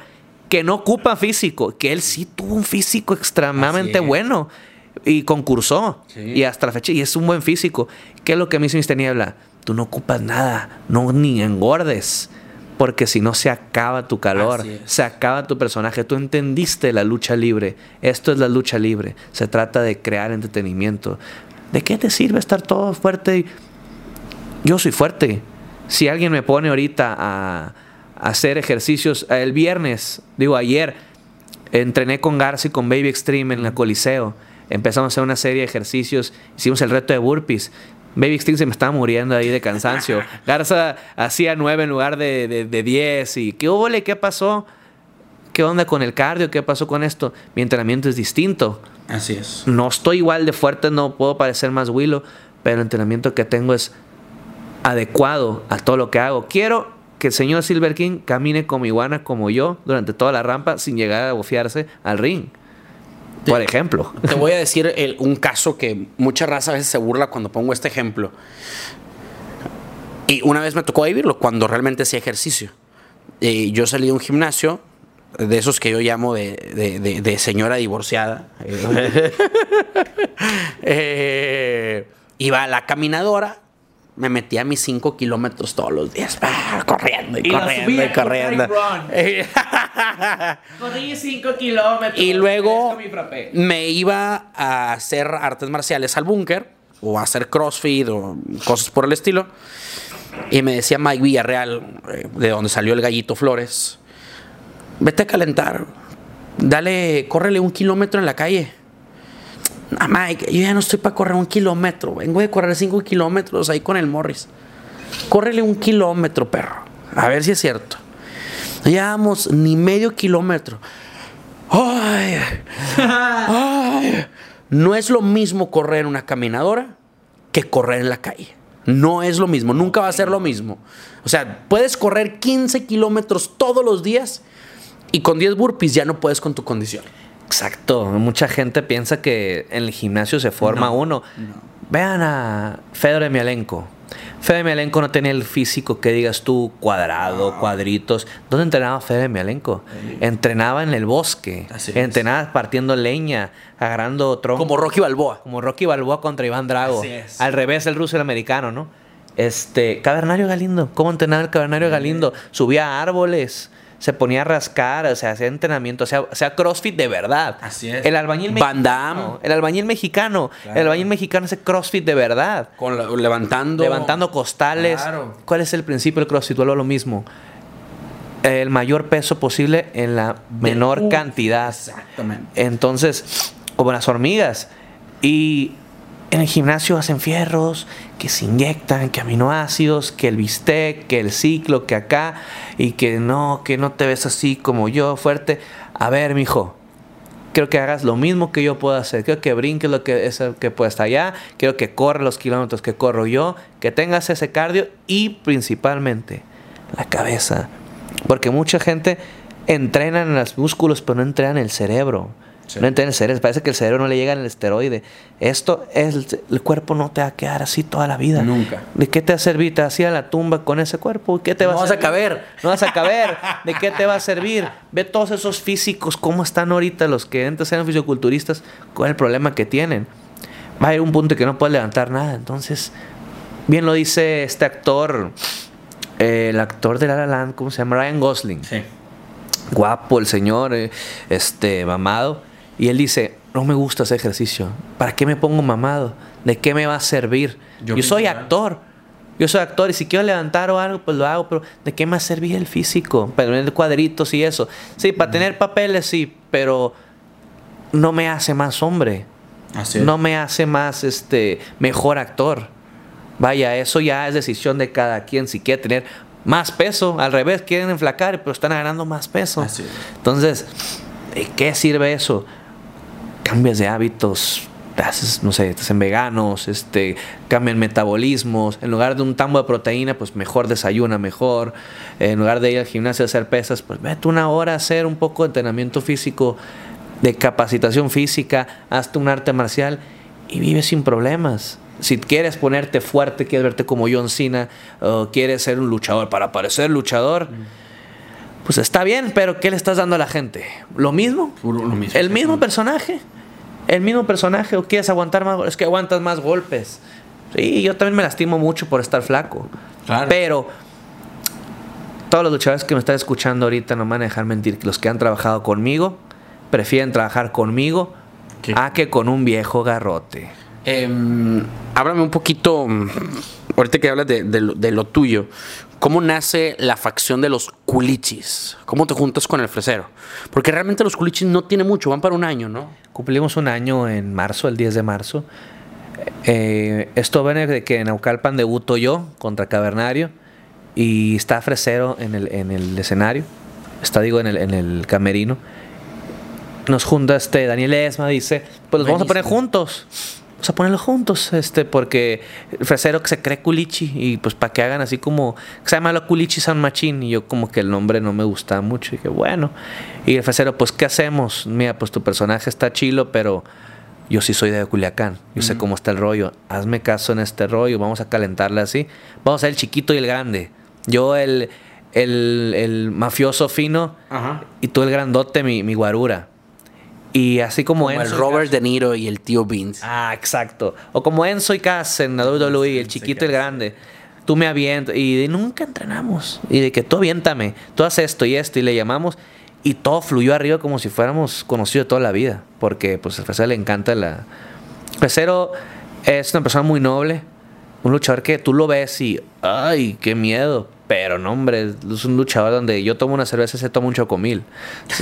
que no ocupa físico, que él sí tuvo un físico extremadamente bueno y concursó. Sí. Y hasta la fecha, y es un buen físico. ¿Qué es lo que me dice Mr. Niebla? Tú no ocupas nada, no ni engordes. Porque si no se acaba tu calor, se acaba tu personaje. Tú entendiste la lucha libre. Esto es la lucha libre. Se trata de crear entretenimiento. ¿De qué te sirve estar todo fuerte? Yo soy fuerte. Si alguien me pone ahorita a hacer ejercicios, el viernes, digo ayer, entrené con Garza y con Baby Extreme en la Coliseo. Empezamos a hacer una serie de ejercicios, hicimos el reto de burpees. Baby Extreme se me estaba muriendo ahí de cansancio. Garza hacía nueve en lugar de, de, de 10. ¿Y qué hubo? ¿Qué pasó? ¿Qué onda con el cardio? ¿Qué pasó con esto? Mi entrenamiento es distinto. Así es. No estoy igual de fuerte, no puedo parecer más Willow, pero el entrenamiento que tengo es adecuado a todo lo que hago. Quiero que el señor Silver King camine como iguana, como yo, durante toda la rampa, sin llegar a bofiarse al ring. Por ejemplo. Te voy a decir el- un caso que mucha raza a veces se burla cuando pongo este ejemplo. Y una vez me tocó vivirlo cuando realmente hacía ejercicio. Y yo salí de un gimnasio, de esos que yo llamo de, de- de- de señora divorciada. Eh, iba a la caminadora, me metía a mis 5 kilómetros todos los días, corriendo y, corriendo subía y corriendo. Dry Corrí 5 kilómetros. Y luego me iba a hacer artes marciales al búnker o a hacer crossfit o cosas por el estilo. Y me decía Mike Villarreal, eh, de donde salió el gallito Flores, vete a calentar, dale, córrele un kilómetro en la calle. Mike, yo ya no estoy para correr un kilómetro, vengo de correr cinco kilómetros ahí con el Morris. Córrele un kilómetro, perro. A ver si es cierto. No llevamos ni medio kilómetro. Ay, ay. No es lo mismo correr en una caminadora que correr en la calle. No es lo mismo, nunca va a ser lo mismo. O sea, puedes correr 15 kilómetros todos los días y con 10 burpees ya no puedes con tu condición. Exacto. Mucha gente piensa que en el gimnasio se forma uno. Vean a Fedor Emelianenko. Fedor Emelianenko no tenía el físico que digas tú, cuadrado, cuadritos. ¿Dónde entrenaba Fedor Emelianenko? Entrenaba en el bosque. Así es. entrenaba partiendo leña, agarrando troncos. Como Rocky Balboa. Como Rocky Balboa contra Iván Drago. Así es. Al revés, el ruso y el americano, ¿no? Este, Cavernario Galindo. ¿Cómo entrenaba el Cavernario Galindo? Subía a árboles, se ponía a rascar, o sea, hacía entrenamiento, o sea, o sea crossfit de verdad. Así es. El albañil Van mexicano. El albañil mexicano. El albañil mexicano hace crossfit de verdad. Con la- levantando. Levantando costales. Claro. ¿Cuál es el principio del crossfit? Vuelvo a lo mismo. El mayor peso posible en la menor cantidad. Exactamente. Entonces, como las hormigas. Y en el gimnasio hacen fierros, que se inyectan, que aminoácidos, que el bistec, que el ciclo, que acá, y que no, que no te ves así como yo, fuerte. A ver, mijo, quiero que hagas lo mismo que yo puedo hacer. Quiero que brinques lo que es el que puedes allá. Quiero que corras los kilómetros que corro yo. Que tengas ese cardio y principalmente la cabeza. Porque mucha gente entrena en los músculos, pero no entrena en el cerebro. Sí. No entiende el cerebro. Parece que el cerebro no le llega en el esteroide. Esto es. El, el cuerpo no te va a quedar así toda la vida. Nunca. ¿De qué te va a servir? Te vas a ir a la tumba con ese cuerpo. ¿Qué te va No a vas a caber. No vas a caber. ¿De qué te va a servir? Ve todos esos físicos, cómo están ahorita los que antes eran fisioculturistas, cuál es el problema que tienen. Va a haber un punto que no puedes levantar nada. Entonces, bien lo dice este actor, eh, el actor de La La Land, ¿cómo se llama? Ryan Gosling Sí. guapo el señor, eh, este, mamado. Y él dice, no me gusta ese ejercicio. ¿Para qué me pongo mamado? ¿De qué me va a servir? Yo soy actor. Yo soy actor y si quiero levantar o algo, pues lo hago, pero ¿de qué me va a servir el físico? Para tener cuadritos y eso. Sí, para tener papeles sí, pero no me hace más hombre. Así. No me hace más este mejor actor. Vaya, eso ya es decisión de cada quien. Si quiere tener más peso, al revés, quieren enflacar, pero están ganando más peso. Así. Entonces, ¿de qué sirve eso? Cambias de hábitos, te haces, no sé, te hacen veganos, este, cambian metabolismos. En lugar de un tambo de proteína, pues mejor desayuna, mejor. En lugar de ir al gimnasio a hacer pesas, pues vete una hora a hacer un poco de entrenamiento físico, de capacitación física, hazte un arte marcial y vive sin problemas. Si quieres ponerte fuerte, quieres verte como John Cena, o quieres ser un luchador para parecer luchador, pues está bien, pero ¿qué le estás dando a la gente? ¿Lo mismo? Lo mismo, ¿El mismo personaje? ¿El mismo personaje o quieres aguantar más? Es que aguantas más golpes. Sí, yo también me lastimo mucho por estar flaco. Claro. Pero todos los luchadores que me están escuchando ahorita no me van a dejar mentir. que Los que han trabajado conmigo prefieren trabajar conmigo Sí. a que con un viejo garrote. Em, háblame un poquito, ahorita que hablas de, de lo, de lo tuyo, ¿cómo nace la facción de los culichis? ¿Cómo te juntas con el fresero? Porque realmente los culichis no tiene mucho, van para un año, ¿no? Cumplimos un año en marzo, el 10 de marzo. Eh, esto viene de que en Naucalpan debuto yo contra Cavernario y está Fresero en el, en el escenario, está digo en el, en el camerino. Nos junta este Daniel Esma, dice, pues los vamos a poner juntos. Vamos a ponerlos juntos, este, porque el Fresero que se cree culichi y pues para que hagan así como, que se llama lo culichi San Machín y yo como que el nombre no me gusta mucho y que bueno. Y el Fresero, pues ¿qué hacemos? Mira, pues tu personaje está chilo, pero yo sí soy de Culiacán, yo sé cómo está el rollo, hazme caso en este rollo, vamos a calentarle así. Vamos a ser el chiquito y el grande. Yo el, el, el mafioso fino Ajá. y tú el grandote, mi, mi guarura. Y así como, Como el Enzo y Robert De Niro y el tío Beans. Ah, exacto. O como Enzo y Cass en la WWE, el chiquito y el grande. Tú me avientas. Y de nunca entrenamos. Y de que tú aviéntame, tú haces esto y esto. Y le llamamos. Y todo fluyó arriba como si fuéramos conocidos toda la vida. Porque pues al Fresero le encanta la. Fresero es una persona muy noble. Un luchador que tú lo ves y. ¡Ay, qué miedo! Pero no, hombre, es un luchador donde yo tomo una cerveza y se toma un chocomil.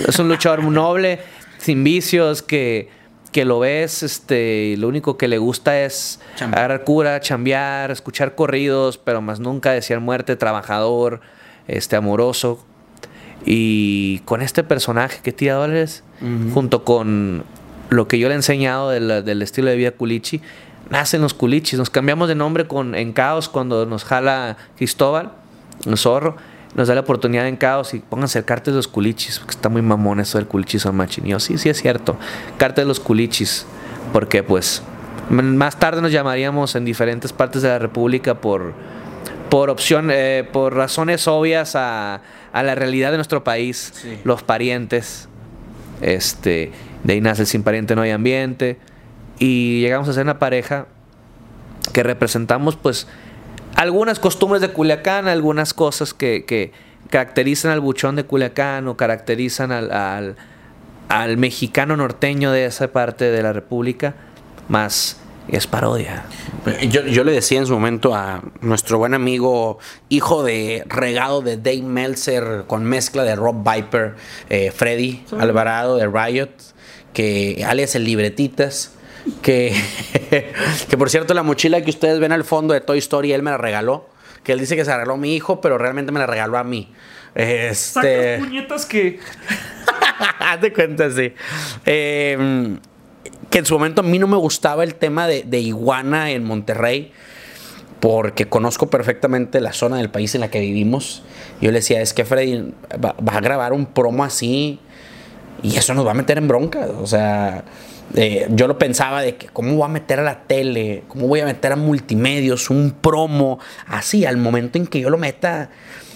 Es un luchador noble, sin vicios, que, que lo ves, este, y lo único que le gusta es agarrar cura, chambear, escuchar corridos, pero más nunca desear muerte, trabajador, este, amoroso. Y con este personaje que tira dólares, junto con lo que yo le he enseñado de la- del estilo de vida culichi, nacen los culichis. Nos cambiamos de nombre con, en Caos cuando nos jala Cristóbal, el zorro. Nos da la oportunidad en Caos y pónganse el cártel de los culichis, porque está muy mamón eso del culichis son machín. Y yo, sí, sí es cierto. Cártel de los culichis, porque pues más tarde nos llamaríamos en diferentes partes de la República por, por opción, eh, por razones obvias a, a la realidad de nuestro país, Sí. los parientes, este, de ahí nace el sin pariente no hay ambiente, y llegamos a ser una pareja que representamos pues algunas costumbres de Culiacán, algunas cosas que, que caracterizan al buchón de Culiacán o caracterizan al, al, al mexicano norteño de esa parte de la República, más es parodia. Yo, yo le decía en su momento a nuestro buen amigo, hijo de regado de Dave Meltzer con mezcla de Rob Viper, eh, Freddy Alvarado de Riot, que alias el Libretitas, que, que por cierto la mochila que ustedes ven al fondo de Toy Story, él me la regaló. Que él dice que se la regaló a mi hijo, pero realmente me la regaló a mí. Este... puñetas que... Haz de cuenta, sí. Eh, que en su momento a mí no me gustaba el tema de, de iguana en Monterrey, porque conozco perfectamente la zona del país en la que vivimos. Yo le decía, es que Freddy va, va a grabar un promo así. Y eso nos va a meter en bronca. O sea, yo lo pensaba de que cómo voy a meter a la tele, cómo voy a meter a multimedios un promo así, al momento en que yo lo meta,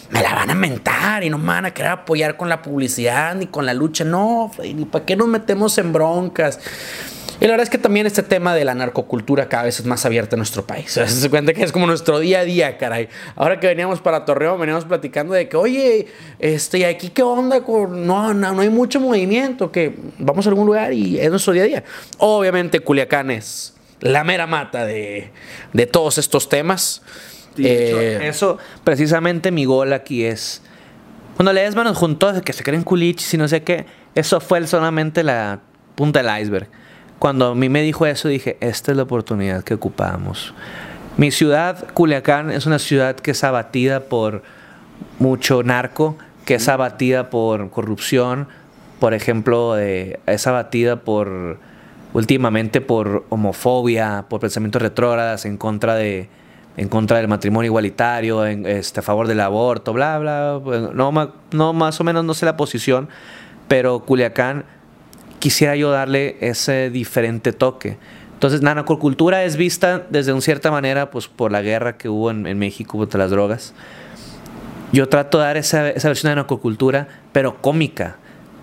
me la van a mentar y no me van a querer apoyar con la publicidad ni con la lucha. No, ni para qué nos metemos en broncas. Y la verdad es que también este tema de la narcocultura cada vez es más abierto en nuestro país. Se cuenta que es como nuestro día a día, caray. Ahora que veníamos para Torreón, veníamos platicando de que, oye, este, ¿y aquí qué onda? Con... No, no, no hay mucho movimiento, que vamos a algún lugar y es nuestro día a día. Obviamente Culiacán es la mera mata de, de todos estos temas. Eh, eso, precisamente mi gol aquí es... Cuando lees manos juntos que se creen culichis y no sé qué, eso fue solamente la punta del iceberg. Cuando a mí me dijo eso, dije, esta es la oportunidad que ocupamos. Mi ciudad, Culiacán, es una ciudad que es abatida por mucho narco, que es abatida por corrupción, por ejemplo, eh, es abatida por últimamente por homofobia, por pensamientos retrógradas en contra de en contra del matrimonio igualitario, en, este, a favor del aborto, bla, bla. No, no, más o menos no sé la posición, pero Culiacán quisiera yo darle ese diferente toque. Entonces, la narcocultura es vista desde una cierta manera pues, por la guerra que hubo en, México contra las drogas. Yo trato de dar esa, esa versión de narcocultura, pero cómica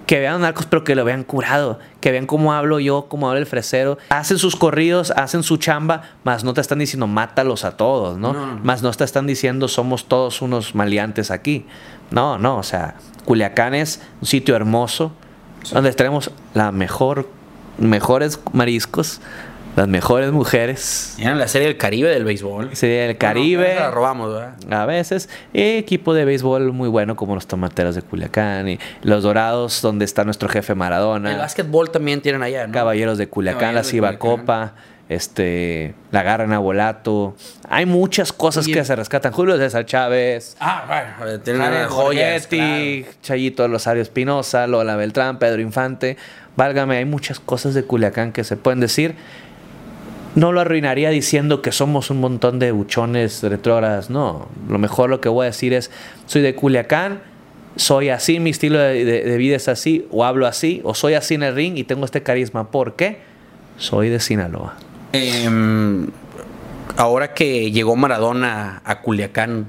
que vean narcos, pero que lo vean curado, que vean cómo hablo yo, cómo habla el fresero. Hacen sus corridos, hacen su chamba, más no te están diciendo mátalos a todos, ¿no? Más no te están diciendo somos todos unos maleantes aquí. No, no, o sea, Culiacán es un sitio hermoso donde tenemos la mejor, mejores mariscos, las mejores mujeres. en la serie del Caribe del béisbol. Serie del Caribe. la robamos, ¿verdad? A veces. equipo de béisbol muy bueno como los Tomateros de Culiacán y los Dorados donde está nuestro jefe Maradona. El básquetbol también tienen allá, ¿no? Caballeros de Culiacán, la Ciba Copa. Este, la Garra en Abolato. Hay muchas cosas que se rescatan. Julio César Chávez. Ah, bueno, tienen joyas. Claro. Chayito Rosario Espinosa, Lola Beltrán, Pedro Infante. Válgame, hay muchas cosas de Culiacán que se pueden decir no lo arruinaría diciendo que somos un montón de buchones retrógradas. No, lo mejor lo que voy a decir es, soy de Culiacán, soy así, mi estilo de, vida es así, o hablo así, o soy así en el ring y tengo este carisma. ¿Por qué? Soy de Sinaloa. Em, ahora que llegó Maradona a Culiacán,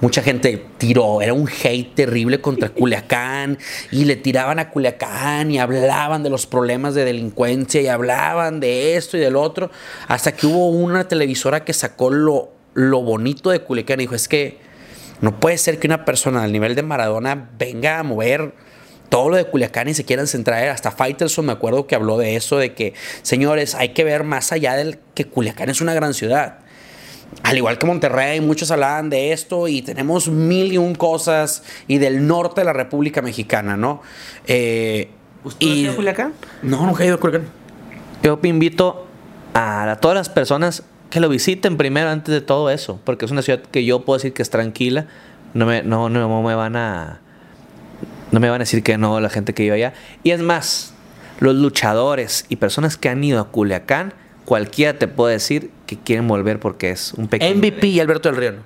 mucha gente tiró, era un hate terrible contra Culiacán y le tiraban a Culiacán y hablaban de los problemas de delincuencia y hablaban de esto y del otro, hasta que hubo una televisora que sacó lo, lo bonito de Culiacán y dijo, es que no puede ser que una persona al nivel de Maradona venga a mover todo lo de Culiacán y se quieran centrar. Hasta Faitelson me acuerdo que habló de eso, de que, señores, hay que ver más allá del que Culiacán es una gran ciudad al igual que Monterrey, muchos hablaban de esto y tenemos mil y un cosas y del norte de la República Mexicana, ¿no? Eh, ¿Usted y... a Culiacán? No, nunca he ido a Culiacán. Yo invito a, todas las personas que lo visiten primero antes de todo eso, porque es una ciudad que yo puedo decir que es tranquila, no me, no, no me van a... No me van a decir que no la gente que vive allá. Y es más, los luchadores y personas que han ido a Culiacán cualquiera te puede decir que quieren volver porque es un pequeño. MVP y Alberto del Río.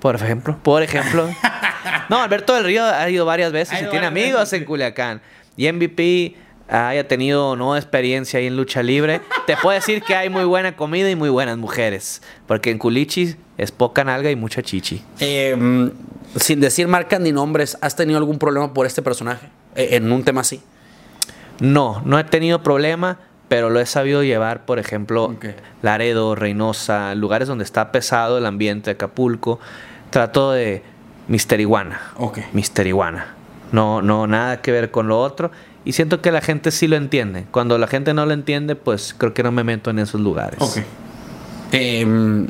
Por ejemplo, por ejemplo. no, Alberto del Río ha ido varias veces y tiene amigos en Culiacán. Y MVP haya tenido no experiencia ahí en lucha libre, te puedo decir que hay muy buena comida y muy buenas mujeres. Porque en Culichi es poca nalga y mucha chichi. Em, sin decir marcas ni nombres, ¿has tenido algún problema por este personaje eh, en un tema así? No, no he tenido problema pero lo he sabido llevar, por ejemplo, Laredo, Reynosa, lugares donde está pesado el ambiente, Acapulco. Trato de Mister Iguana. Mister Iguana. No, no, nada que ver con lo otro. Y siento que la gente sí lo entiende. Cuando la gente no lo entiende, pues creo que no me meto en esos lugares. Em,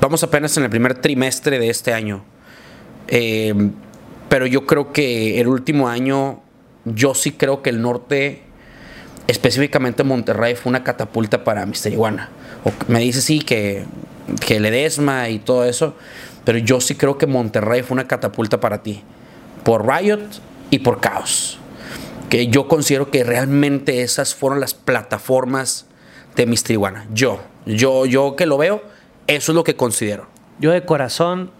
vamos apenas en el primer trimestre de este año. Em, pero yo creo que el último año, yo sí creo que el norte específicamente Monterrey fue una catapulta para Mr. Iguana. O me dice sí que, que Ledesma y todo eso, pero yo sí creo que Monterrey fue una catapulta para ti. Por Riot y por Chaos. Que yo considero que realmente esas fueron las plataformas de Mr. Iguana. Yo, yo, yo que lo veo, eso es lo que considero. Yo de corazón,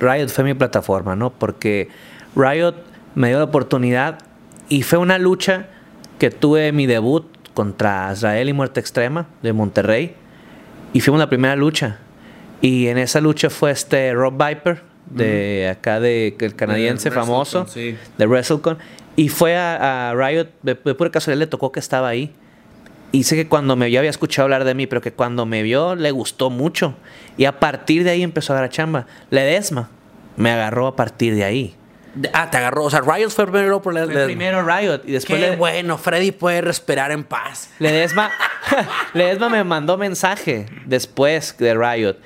Riot fue mi plataforma, ¿no? Porque Riot me dio la oportunidad y fue una lucha que tuve mi debut contra Israel y Muerte Extrema de Monterrey. Y fuimos la primera lucha. Y en esa lucha fue este Rob Viper, de acá de el canadiense De famoso, sí. de WrestleCon. Y fue a, a Riot, de, de pura casualidad le tocó que estaba ahí. Sé que cuando me vio había escuchado hablar de mí, pero que cuando me vio le gustó mucho. Y a partir de ahí empezó a agarrar chamba. Ledesma me agarró a partir de ahí. Ah, te agarró. O sea, Riot fue primero por. Fue primero Riot y después Qué le- bueno, Freddy puede respirar en paz. Ledesma, Ledesma me mandó mensaje después de Riot.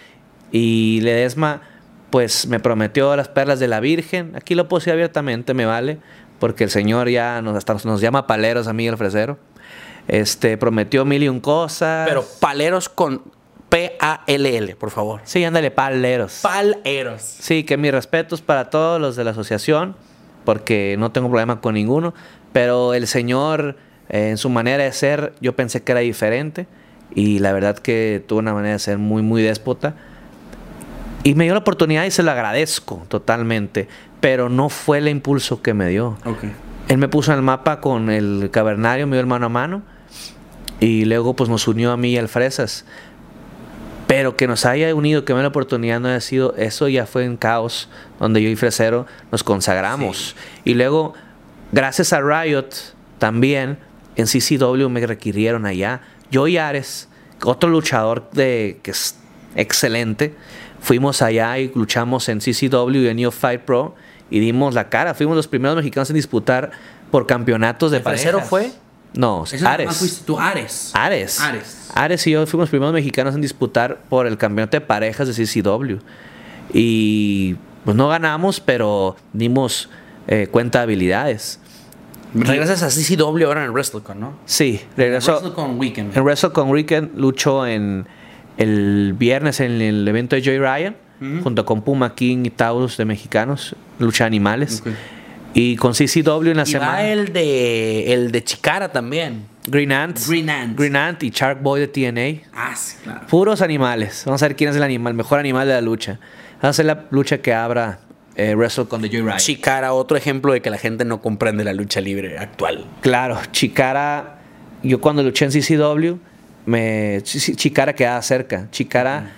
Y Ledesma, pues me prometió las perlas de la Virgen. Aquí lo decir abiertamente, me vale. Porque el Señor ya nos, hasta nos llama paleros a mí, el fresero. Este, prometió mil y un cosas. Pero paleros con P-A-L-L, por favor. Sí, ándale, paleros. Paleros. Sí, que mis respetos para todos los de la asociación, porque no tengo problema con ninguno, pero el señor eh, en su manera de ser, yo pensé que era diferente y la verdad que tuvo una manera de ser muy, muy déspota. Y me dio la oportunidad y se lo agradezco totalmente, pero no fue el impulso que me dio. Ok. Él me puso en el mapa con el cavernario, me dio el mano a mano. Y luego pues nos unió a mí y al Fresas. Pero que nos haya unido, que me la oportunidad no haya sido, eso ya fue en caos, donde yo y Fresero nos consagramos. Y luego, gracias a Riot, también en CCW me requirieron allá. Yo y Ares, otro luchador de, que es excelente, fuimos allá y luchamos en CCW y en Neo Fight Pro y dimos la cara. Fuimos los primeros mexicanos en disputar por campeonatos de ¿El parejas. fue? No, Ares. fuiste tú, Ares. Ares. Ares. Ares y yo fuimos los primeros mexicanos en disputar por el campeonato de parejas de CCW. Y pues no ganamos, pero dimos eh, cuenta de habilidades. Regresas a CCW ahora en el WrestleCon, ¿no? Sí, regresó. con Weekend. En Wrestle con Weekend luchó en el viernes en el evento de Joy Ryan, junto con Puma King y Taurus de mexicanos, lucha de animales. Y con CCW en la Y semana. va el de, el de Chicara también. Green Ant. Green Ant. Green Ant y Shark Boy de TNA. Ah, sí, claro. Puros animales. Vamos a ver quién es el animal, mejor animal de la lucha. Vamos a hacer la lucha que abra eh, Wrestle con The Joyride. Chicara, otro ejemplo de que la gente no comprende la lucha libre actual. Claro, Chicara, yo cuando luché en CCW, me, Chi- Chi- Chicara quedaba cerca. Chicara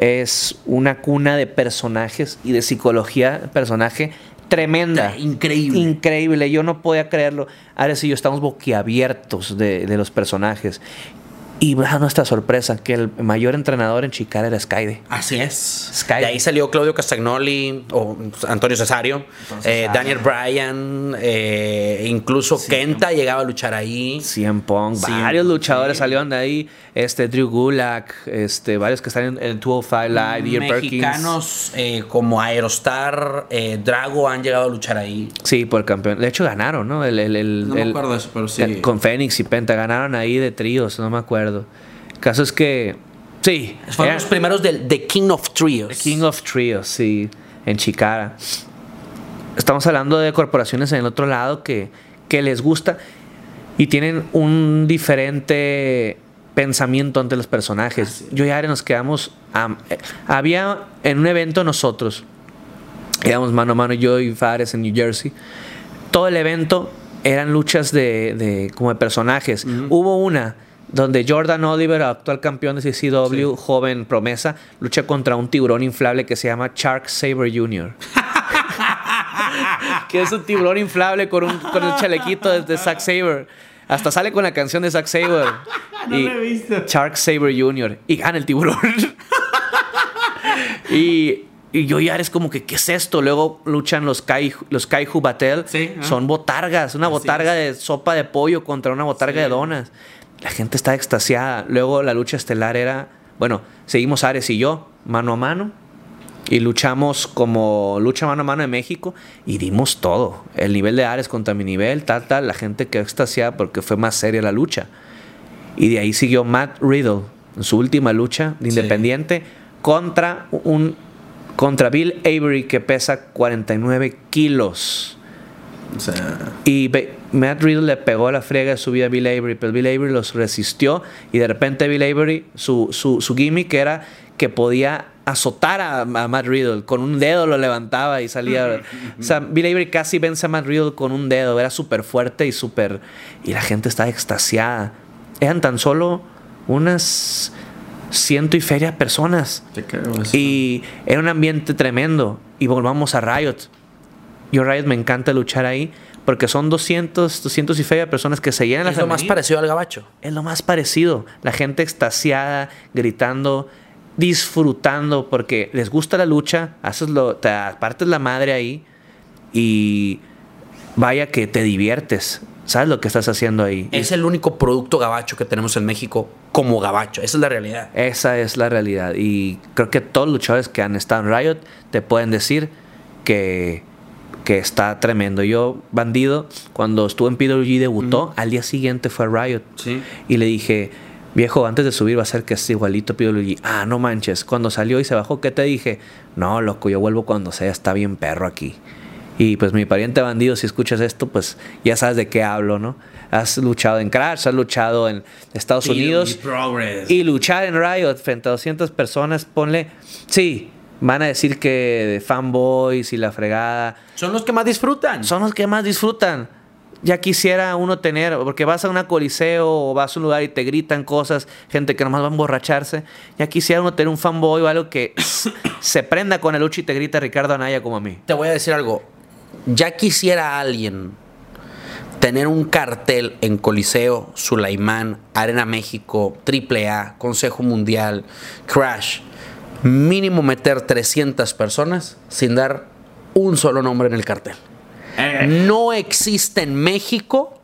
es una cuna de personajes y de psicología de personaje tremenda. Increíble. Increíble, yo no podía creerlo. Ares y yo estamos boquiabiertos de, de los personajes. Y a nuestra sorpresa, que el mayor entrenador en Chicara era Skyde. Así es. Skyde. De ahí salió Claudio Castagnoli o Antonio Cesario, eh, Daniel Bryan, eh, incluso Kenta llegaba a luchar ahí. Punk, CM varios luchadores salieron de ahí, este Drew Gulak, este varios que están en el 205 Live, Perkins. Mexicanos eh, como Aerostar, eh, Drago han llegado a luchar ahí. Sí, por el campeón. De hecho ganaron, ¿no? El, el- el- No me el- acuerdo de eso, pero sí. Con Fénix y Penta ganaron ahí de tríos, no me acuerdo. El caso es que sí, Fueron los primeros del The King of Trios. King of Trios, sí, en Chicara. Estamos hablando de corporaciones en el otro lado que, que les gusta y tienen un diferente pensamiento ante los personajes. Yo y Are nos quedamos. am- eh, había en un evento nosotros, íbamos mano a mano yo y Fares en New Jersey. Todo el evento eran luchas de, de- como de personajes. Hubo una donde Jordan Oliver, actual campeón de CCW, joven promesa, lucha contra un tiburón inflable que se llama Shark Saber Jr. que es un tiburón inflable con, un, con chalequito de, de Zack Saber. Hasta sale con la canción de Zack Saber. No lo he visto. Shark Saber Jr. Y gana el tiburón. y, y yo ya eres como que, ¿qué es esto? Luego luchan los Kaiju, los Kaiju. Sí, ajá. Son botargas. Una Así botarga de sopa de pollo contra una botarga de donas. La gente está extasiada. Luego la lucha estelar era... Bueno, seguimos Ares y yo, mano a mano. Y luchamos como lucha mano a mano en México y dimos todo. El nivel de Ares contra mi nivel, tal, tal. La gente quedó extasiada porque fue más seria la lucha. Y de ahí siguió Matt Riddle en su última lucha de Sí. independiente contra un contra Bill Avery que pesa 49 kilos. O sea, Y Be- Matt Riddle le pegó la friega de su vida a Bill Avery, pero Bill Avery los resistió y de repente Bill Avery, su, su, su gimmick era que podía azotar a, a Matt Riddle. Con un dedo lo levantaba y salía. o sea, Bill Avery casi vence a Matt Riddle con un dedo. Era súper fuerte y súper. Y la gente estaba extasiada. Eran tan solo unas ciento y feria personas. Te creo eso. Y era un ambiente tremendo. Y volvamos a Riot. Yo Riot me encanta luchar ahí porque son 200, 200 y feria personas que se llenan la Es lo más parecido al gabacho. Es lo más parecido. La gente extasiada, gritando, disfrutando porque les gusta la lucha, haces lo, te partes la madre ahí y vaya que te diviertes. ¿Sabes lo que estás haciendo ahí? Es el único producto gabacho que tenemos en México como gabacho. Esa es la realidad. Esa es la realidad. Y creo que todos los luchadores que han estado en Riot te pueden decir que, que está tremendo. Yo, Bandido, cuando estuve en PWG debutó, al día siguiente fue a Riot. Sí. Y le dije, viejo, antes de subir va a ser que es igualito PWG. Ah, no manches. Cuando salió y se bajó, ¿qué te dije? No, loco, yo vuelvo cuando sea, está bien perro aquí. Y pues mi pariente bandido, si escuchas esto, pues ya sabes de qué hablo, ¿no? Has luchado en Crash, has luchado en Estados Unidos. Y luchar en Riot frente a 200 personas, ponle. Sí, van a decir que de fanboys y la fregada. Son los que más disfrutan. Son los que más disfrutan. Ya quisiera uno tener, porque vas a una coliseo o vas a un lugar y te gritan cosas, gente que nomás va a emborracharse. Ya quisiera uno tener un fanboy o algo que se prenda con el lucha y te grita Ricardo Anaya como a mí. Te voy a decir algo. Ya quisiera alguien tener un cartel en Coliseo, Sulaimán, Arena México, AAA, Consejo Mundial, Crash. Mínimo meter 300 personas sin dar un solo nombre en el cartel. Eh, No existe en México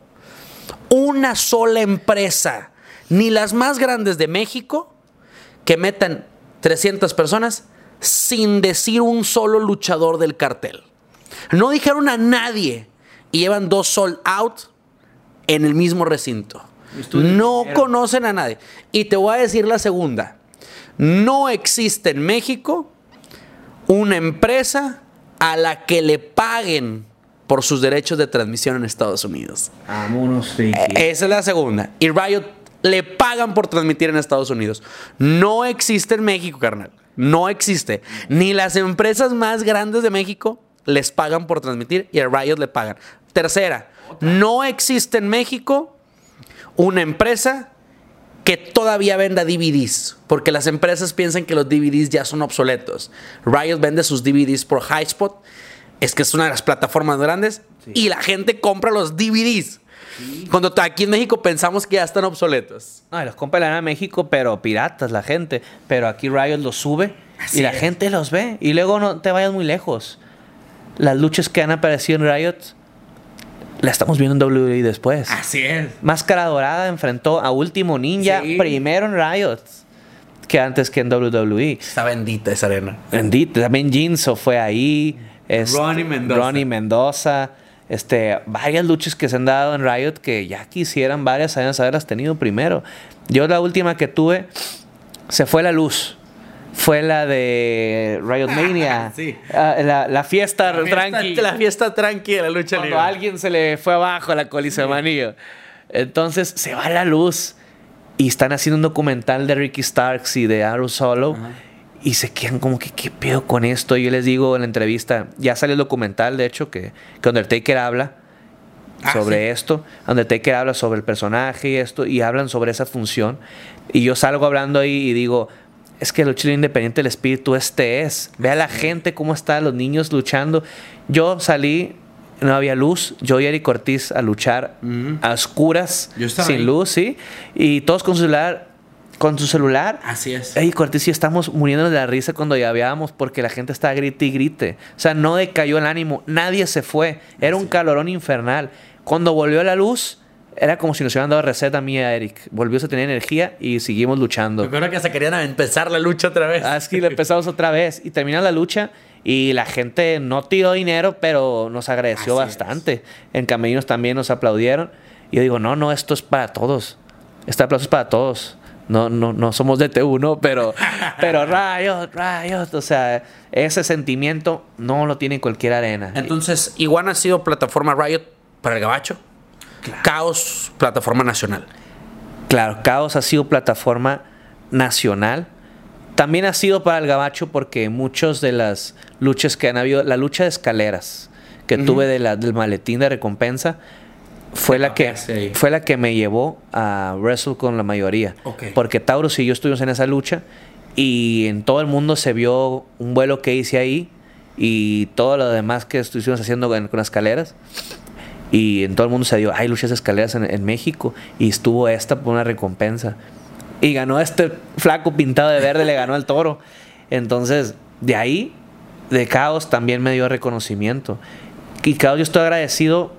una sola empresa, ni las más grandes de México, que metan 300 personas sin decir un solo luchador del cartel. No dijeron a nadie y llevan dos sold out en el mismo recinto. No conocen a nadie. Y te voy a decir la segunda. No existe en México una empresa a la que le paguen por sus derechos de transmisión en Estados Unidos. Vámonos. Eh, Esa es la segunda. Y Riot le pagan por transmitir en Estados Unidos. No existe en México, carnal. No existe. Ni las empresas más grandes de México les pagan por transmitir y a Riot le pagan. Tercera, no existe en México una empresa que todavía venda DVDs, porque las empresas piensan que los DVDs ya son obsoletos. Riot vende sus DVDs por Highspot, es que es una de las plataformas grandes, y la gente compra los DVDs. Cuando aquí en México pensamos que ya están obsoletos. No, los compra la Arena México, pero piratas la gente. Pero aquí Riot los sube Así y la es. gente los ve. Y luego no te vayas muy lejos. Las luchas que han aparecido en Riot, la estamos viendo en WWE después. Así es. Máscara Dorada enfrentó a Último Ninja Sí. primero en Riot que antes que en WWE. Está bendita esa arena. Bendito, también Jinso fue ahí. Este, Ronnie Mendoza. Ronnie Mendoza. Este, varias luchas que se han dado en Riot que ya quisieran varias años haberlas tenido primero. Yo la última que tuve se fue la luz. Fue la de Riot Mania. Sí. Ah, la, la fiesta La fiesta- tranqui. La fiesta tranqui de la lucha Cuando libre. a alguien se le fue abajo la Coliseo Manillo. Entonces se va la luz y están haciendo un documental de Ricky Starks y de Arrow Solo y se quedan como que qué pedo con esto. Yo les digo en la entrevista, ya sale el documental de hecho que, que Undertaker habla Ah, sobre esto. Undertaker habla sobre el personaje y esto y hablan sobre esa función. Y yo salgo hablando ahí y digo, es que el lucha libre independiente del espíritu este es. Ve a la gente cómo están los niños luchando. Yo salí, no había luz. Yo y Eric Ortiz a luchar a oscuras, Yo estaba sin ahí. luz, ¿sí? Y todos con su celular, con su celular. Así es. Eric Ortiz y estamos muriéndonos de la risa cuando ya veábamos porque la gente estaba grite y grite. O sea, no decayó el ánimo, nadie se fue. Era un calorón infernal. Cuando volvió la luz, era como si nos hubieran dado receta a mí y a Eric. Volvió a tener energía y seguimos luchando. Me acuerdo que se querían empezar la lucha otra vez. Así lo empezamos otra vez y termina la lucha y la gente no tiró dinero, pero nos agradeció Así es. bastante. En Camerinos también nos aplaudieron. Y yo digo, no, no, esto es para todos. Este aplauso es para todos. No, no, no somos de T1, pero, pero rayos, rayos. O sea, ese sentimiento no lo tiene cualquier arena. Entonces, Iguana ha sido plataforma Riot para el Gabacho. Caos, plataforma nacional. Claro, Caos ha sido plataforma nacional también ha sido para el gabacho porque muchos de las luchas que han habido, la lucha de escaleras que tuve de la, del maletín de recompensa, fue la, que, fue la que me llevó a wrestle con la mayoría. Porque Taurus y yo estuvimos en esa lucha y en todo el mundo se vio un vuelo que hice ahí y todo lo demás que estuvimos haciendo con, con escaleras. Y en todo el mundo se dio, hay luchas de escaleras en, en México y estuvo esta por una recompensa. Y ganó este flaco pintado de verde, le ganó al toro. Entonces, de ahí, de Caos también me dio reconocimiento. Y Caos yo estoy agradecido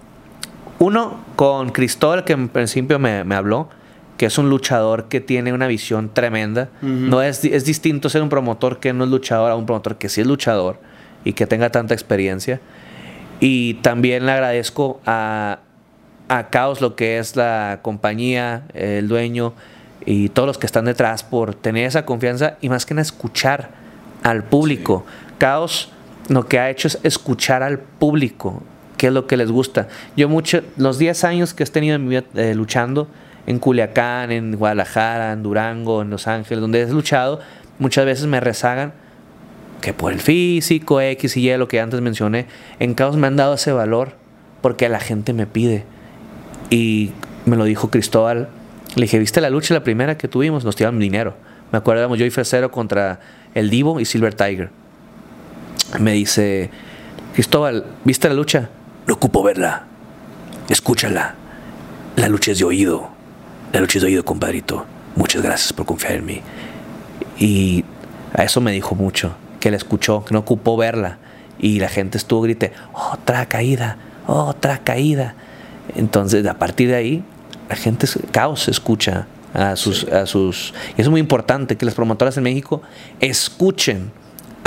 uno, con Cristóbal, que en principio me, me habló, que es un luchador que tiene una visión tremenda. No es, es distinto ser un promotor que no es luchador a un promotor que sí es luchador y que tenga tanta experiencia. Y también le agradezco a, a Caos, lo que es la compañía, el dueño y todos los que están detrás por tener esa confianza y más que nada escuchar al público. Caos lo que ha hecho es escuchar al público, qué es lo que les gusta. Yo mucho, los 10 años que he tenido en mi vida eh, luchando en Culiacán, en Guadalajara, en Durango, en Los Ángeles, donde he luchado, muchas veces me rezagan que por el físico, X y Y, lo que antes mencioné, en Caos me han dado ese valor porque la gente me pide. Y me lo dijo Cristóbal. Le dije, ¿viste la lucha la primera que tuvimos? Nos tiraron dinero. Me acuerdo, yo y Fresero contra el Divo y Silver Tiger. Me dice, Cristóbal, ¿viste la lucha? No ocupo verla. Escúchala. La lucha es de oído. La lucha es de oído, compadrito. Muchas gracias por confiar en mí. Y a eso me dijo mucho, que la escuchó, que no ocupó verla. Y la gente estuvo grite, otra caída, otra caída. Entonces, a partir de ahí, la gente, es- caos, escucha a sus, a sus... Y es muy importante que las promotoras en México escuchen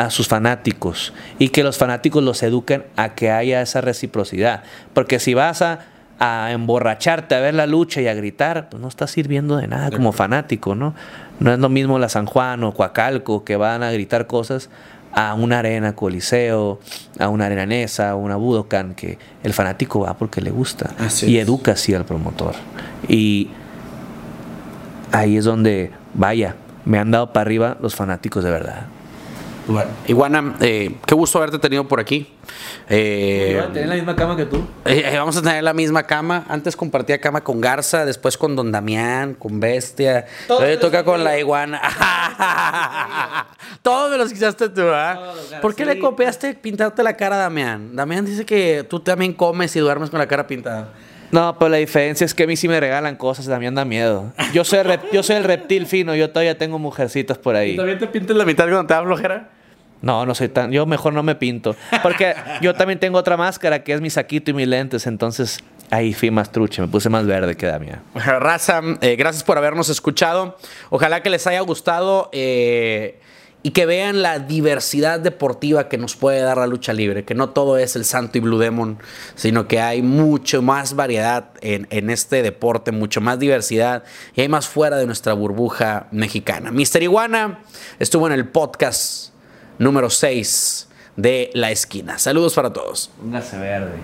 a sus fanáticos y que los fanáticos los eduquen a que haya esa reciprocidad. Porque si vas a, a emborracharte a ver la lucha y a gritar, pues no estás sirviendo de nada como fanático, ¿no? No es lo mismo la San Juan o Coacalco que van a gritar cosas a una arena Coliseo, a una arena Nesa, a una Budokan, que el fanático va porque le gusta Así y es. educa así al promotor. Y ahí es donde, vaya, me han dado para arriba los fanáticos de verdad. Bueno. Iguana, eh, qué gusto haberte tenido por aquí. Eh, ¿Tienes la misma cama que tú? eh, eh, vamos a tener la misma cama. Antes compartía cama con Garza, después con Don Damián, con Bestia. Todos Hoy toca con la iguana. Todos me los quitaste tú, ¿ah? ¿Por qué le copiaste pintarte la cara a Damián? Damián dice que tú también comes y duermes con la cara pintada. No, pero la diferencia es que a mí sí me regalan cosas, también da miedo. Yo soy, el rep- yo soy el reptil fino, yo todavía tengo mujercitas por ahí. ¿También te pintas la mitad cuando te da flojera? No, no soy tan. Yo mejor no me pinto. Porque yo también tengo otra máscara que es mi saquito y mis lentes. Entonces ahí fui más truche, me puse más verde que Damián. Raza, eh, gracias por habernos escuchado. Ojalá que les haya gustado eh, y que vean la diversidad deportiva que nos puede dar la lucha libre. Que no todo es el Santo y Blue Demon, sino que hay mucho más variedad en, en este deporte, mucho más diversidad y hay más fuera de nuestra burbuja mexicana. Mister Iguana estuvo en el podcast número 6 de La Esquina. Saludos para todos. Póngase verde.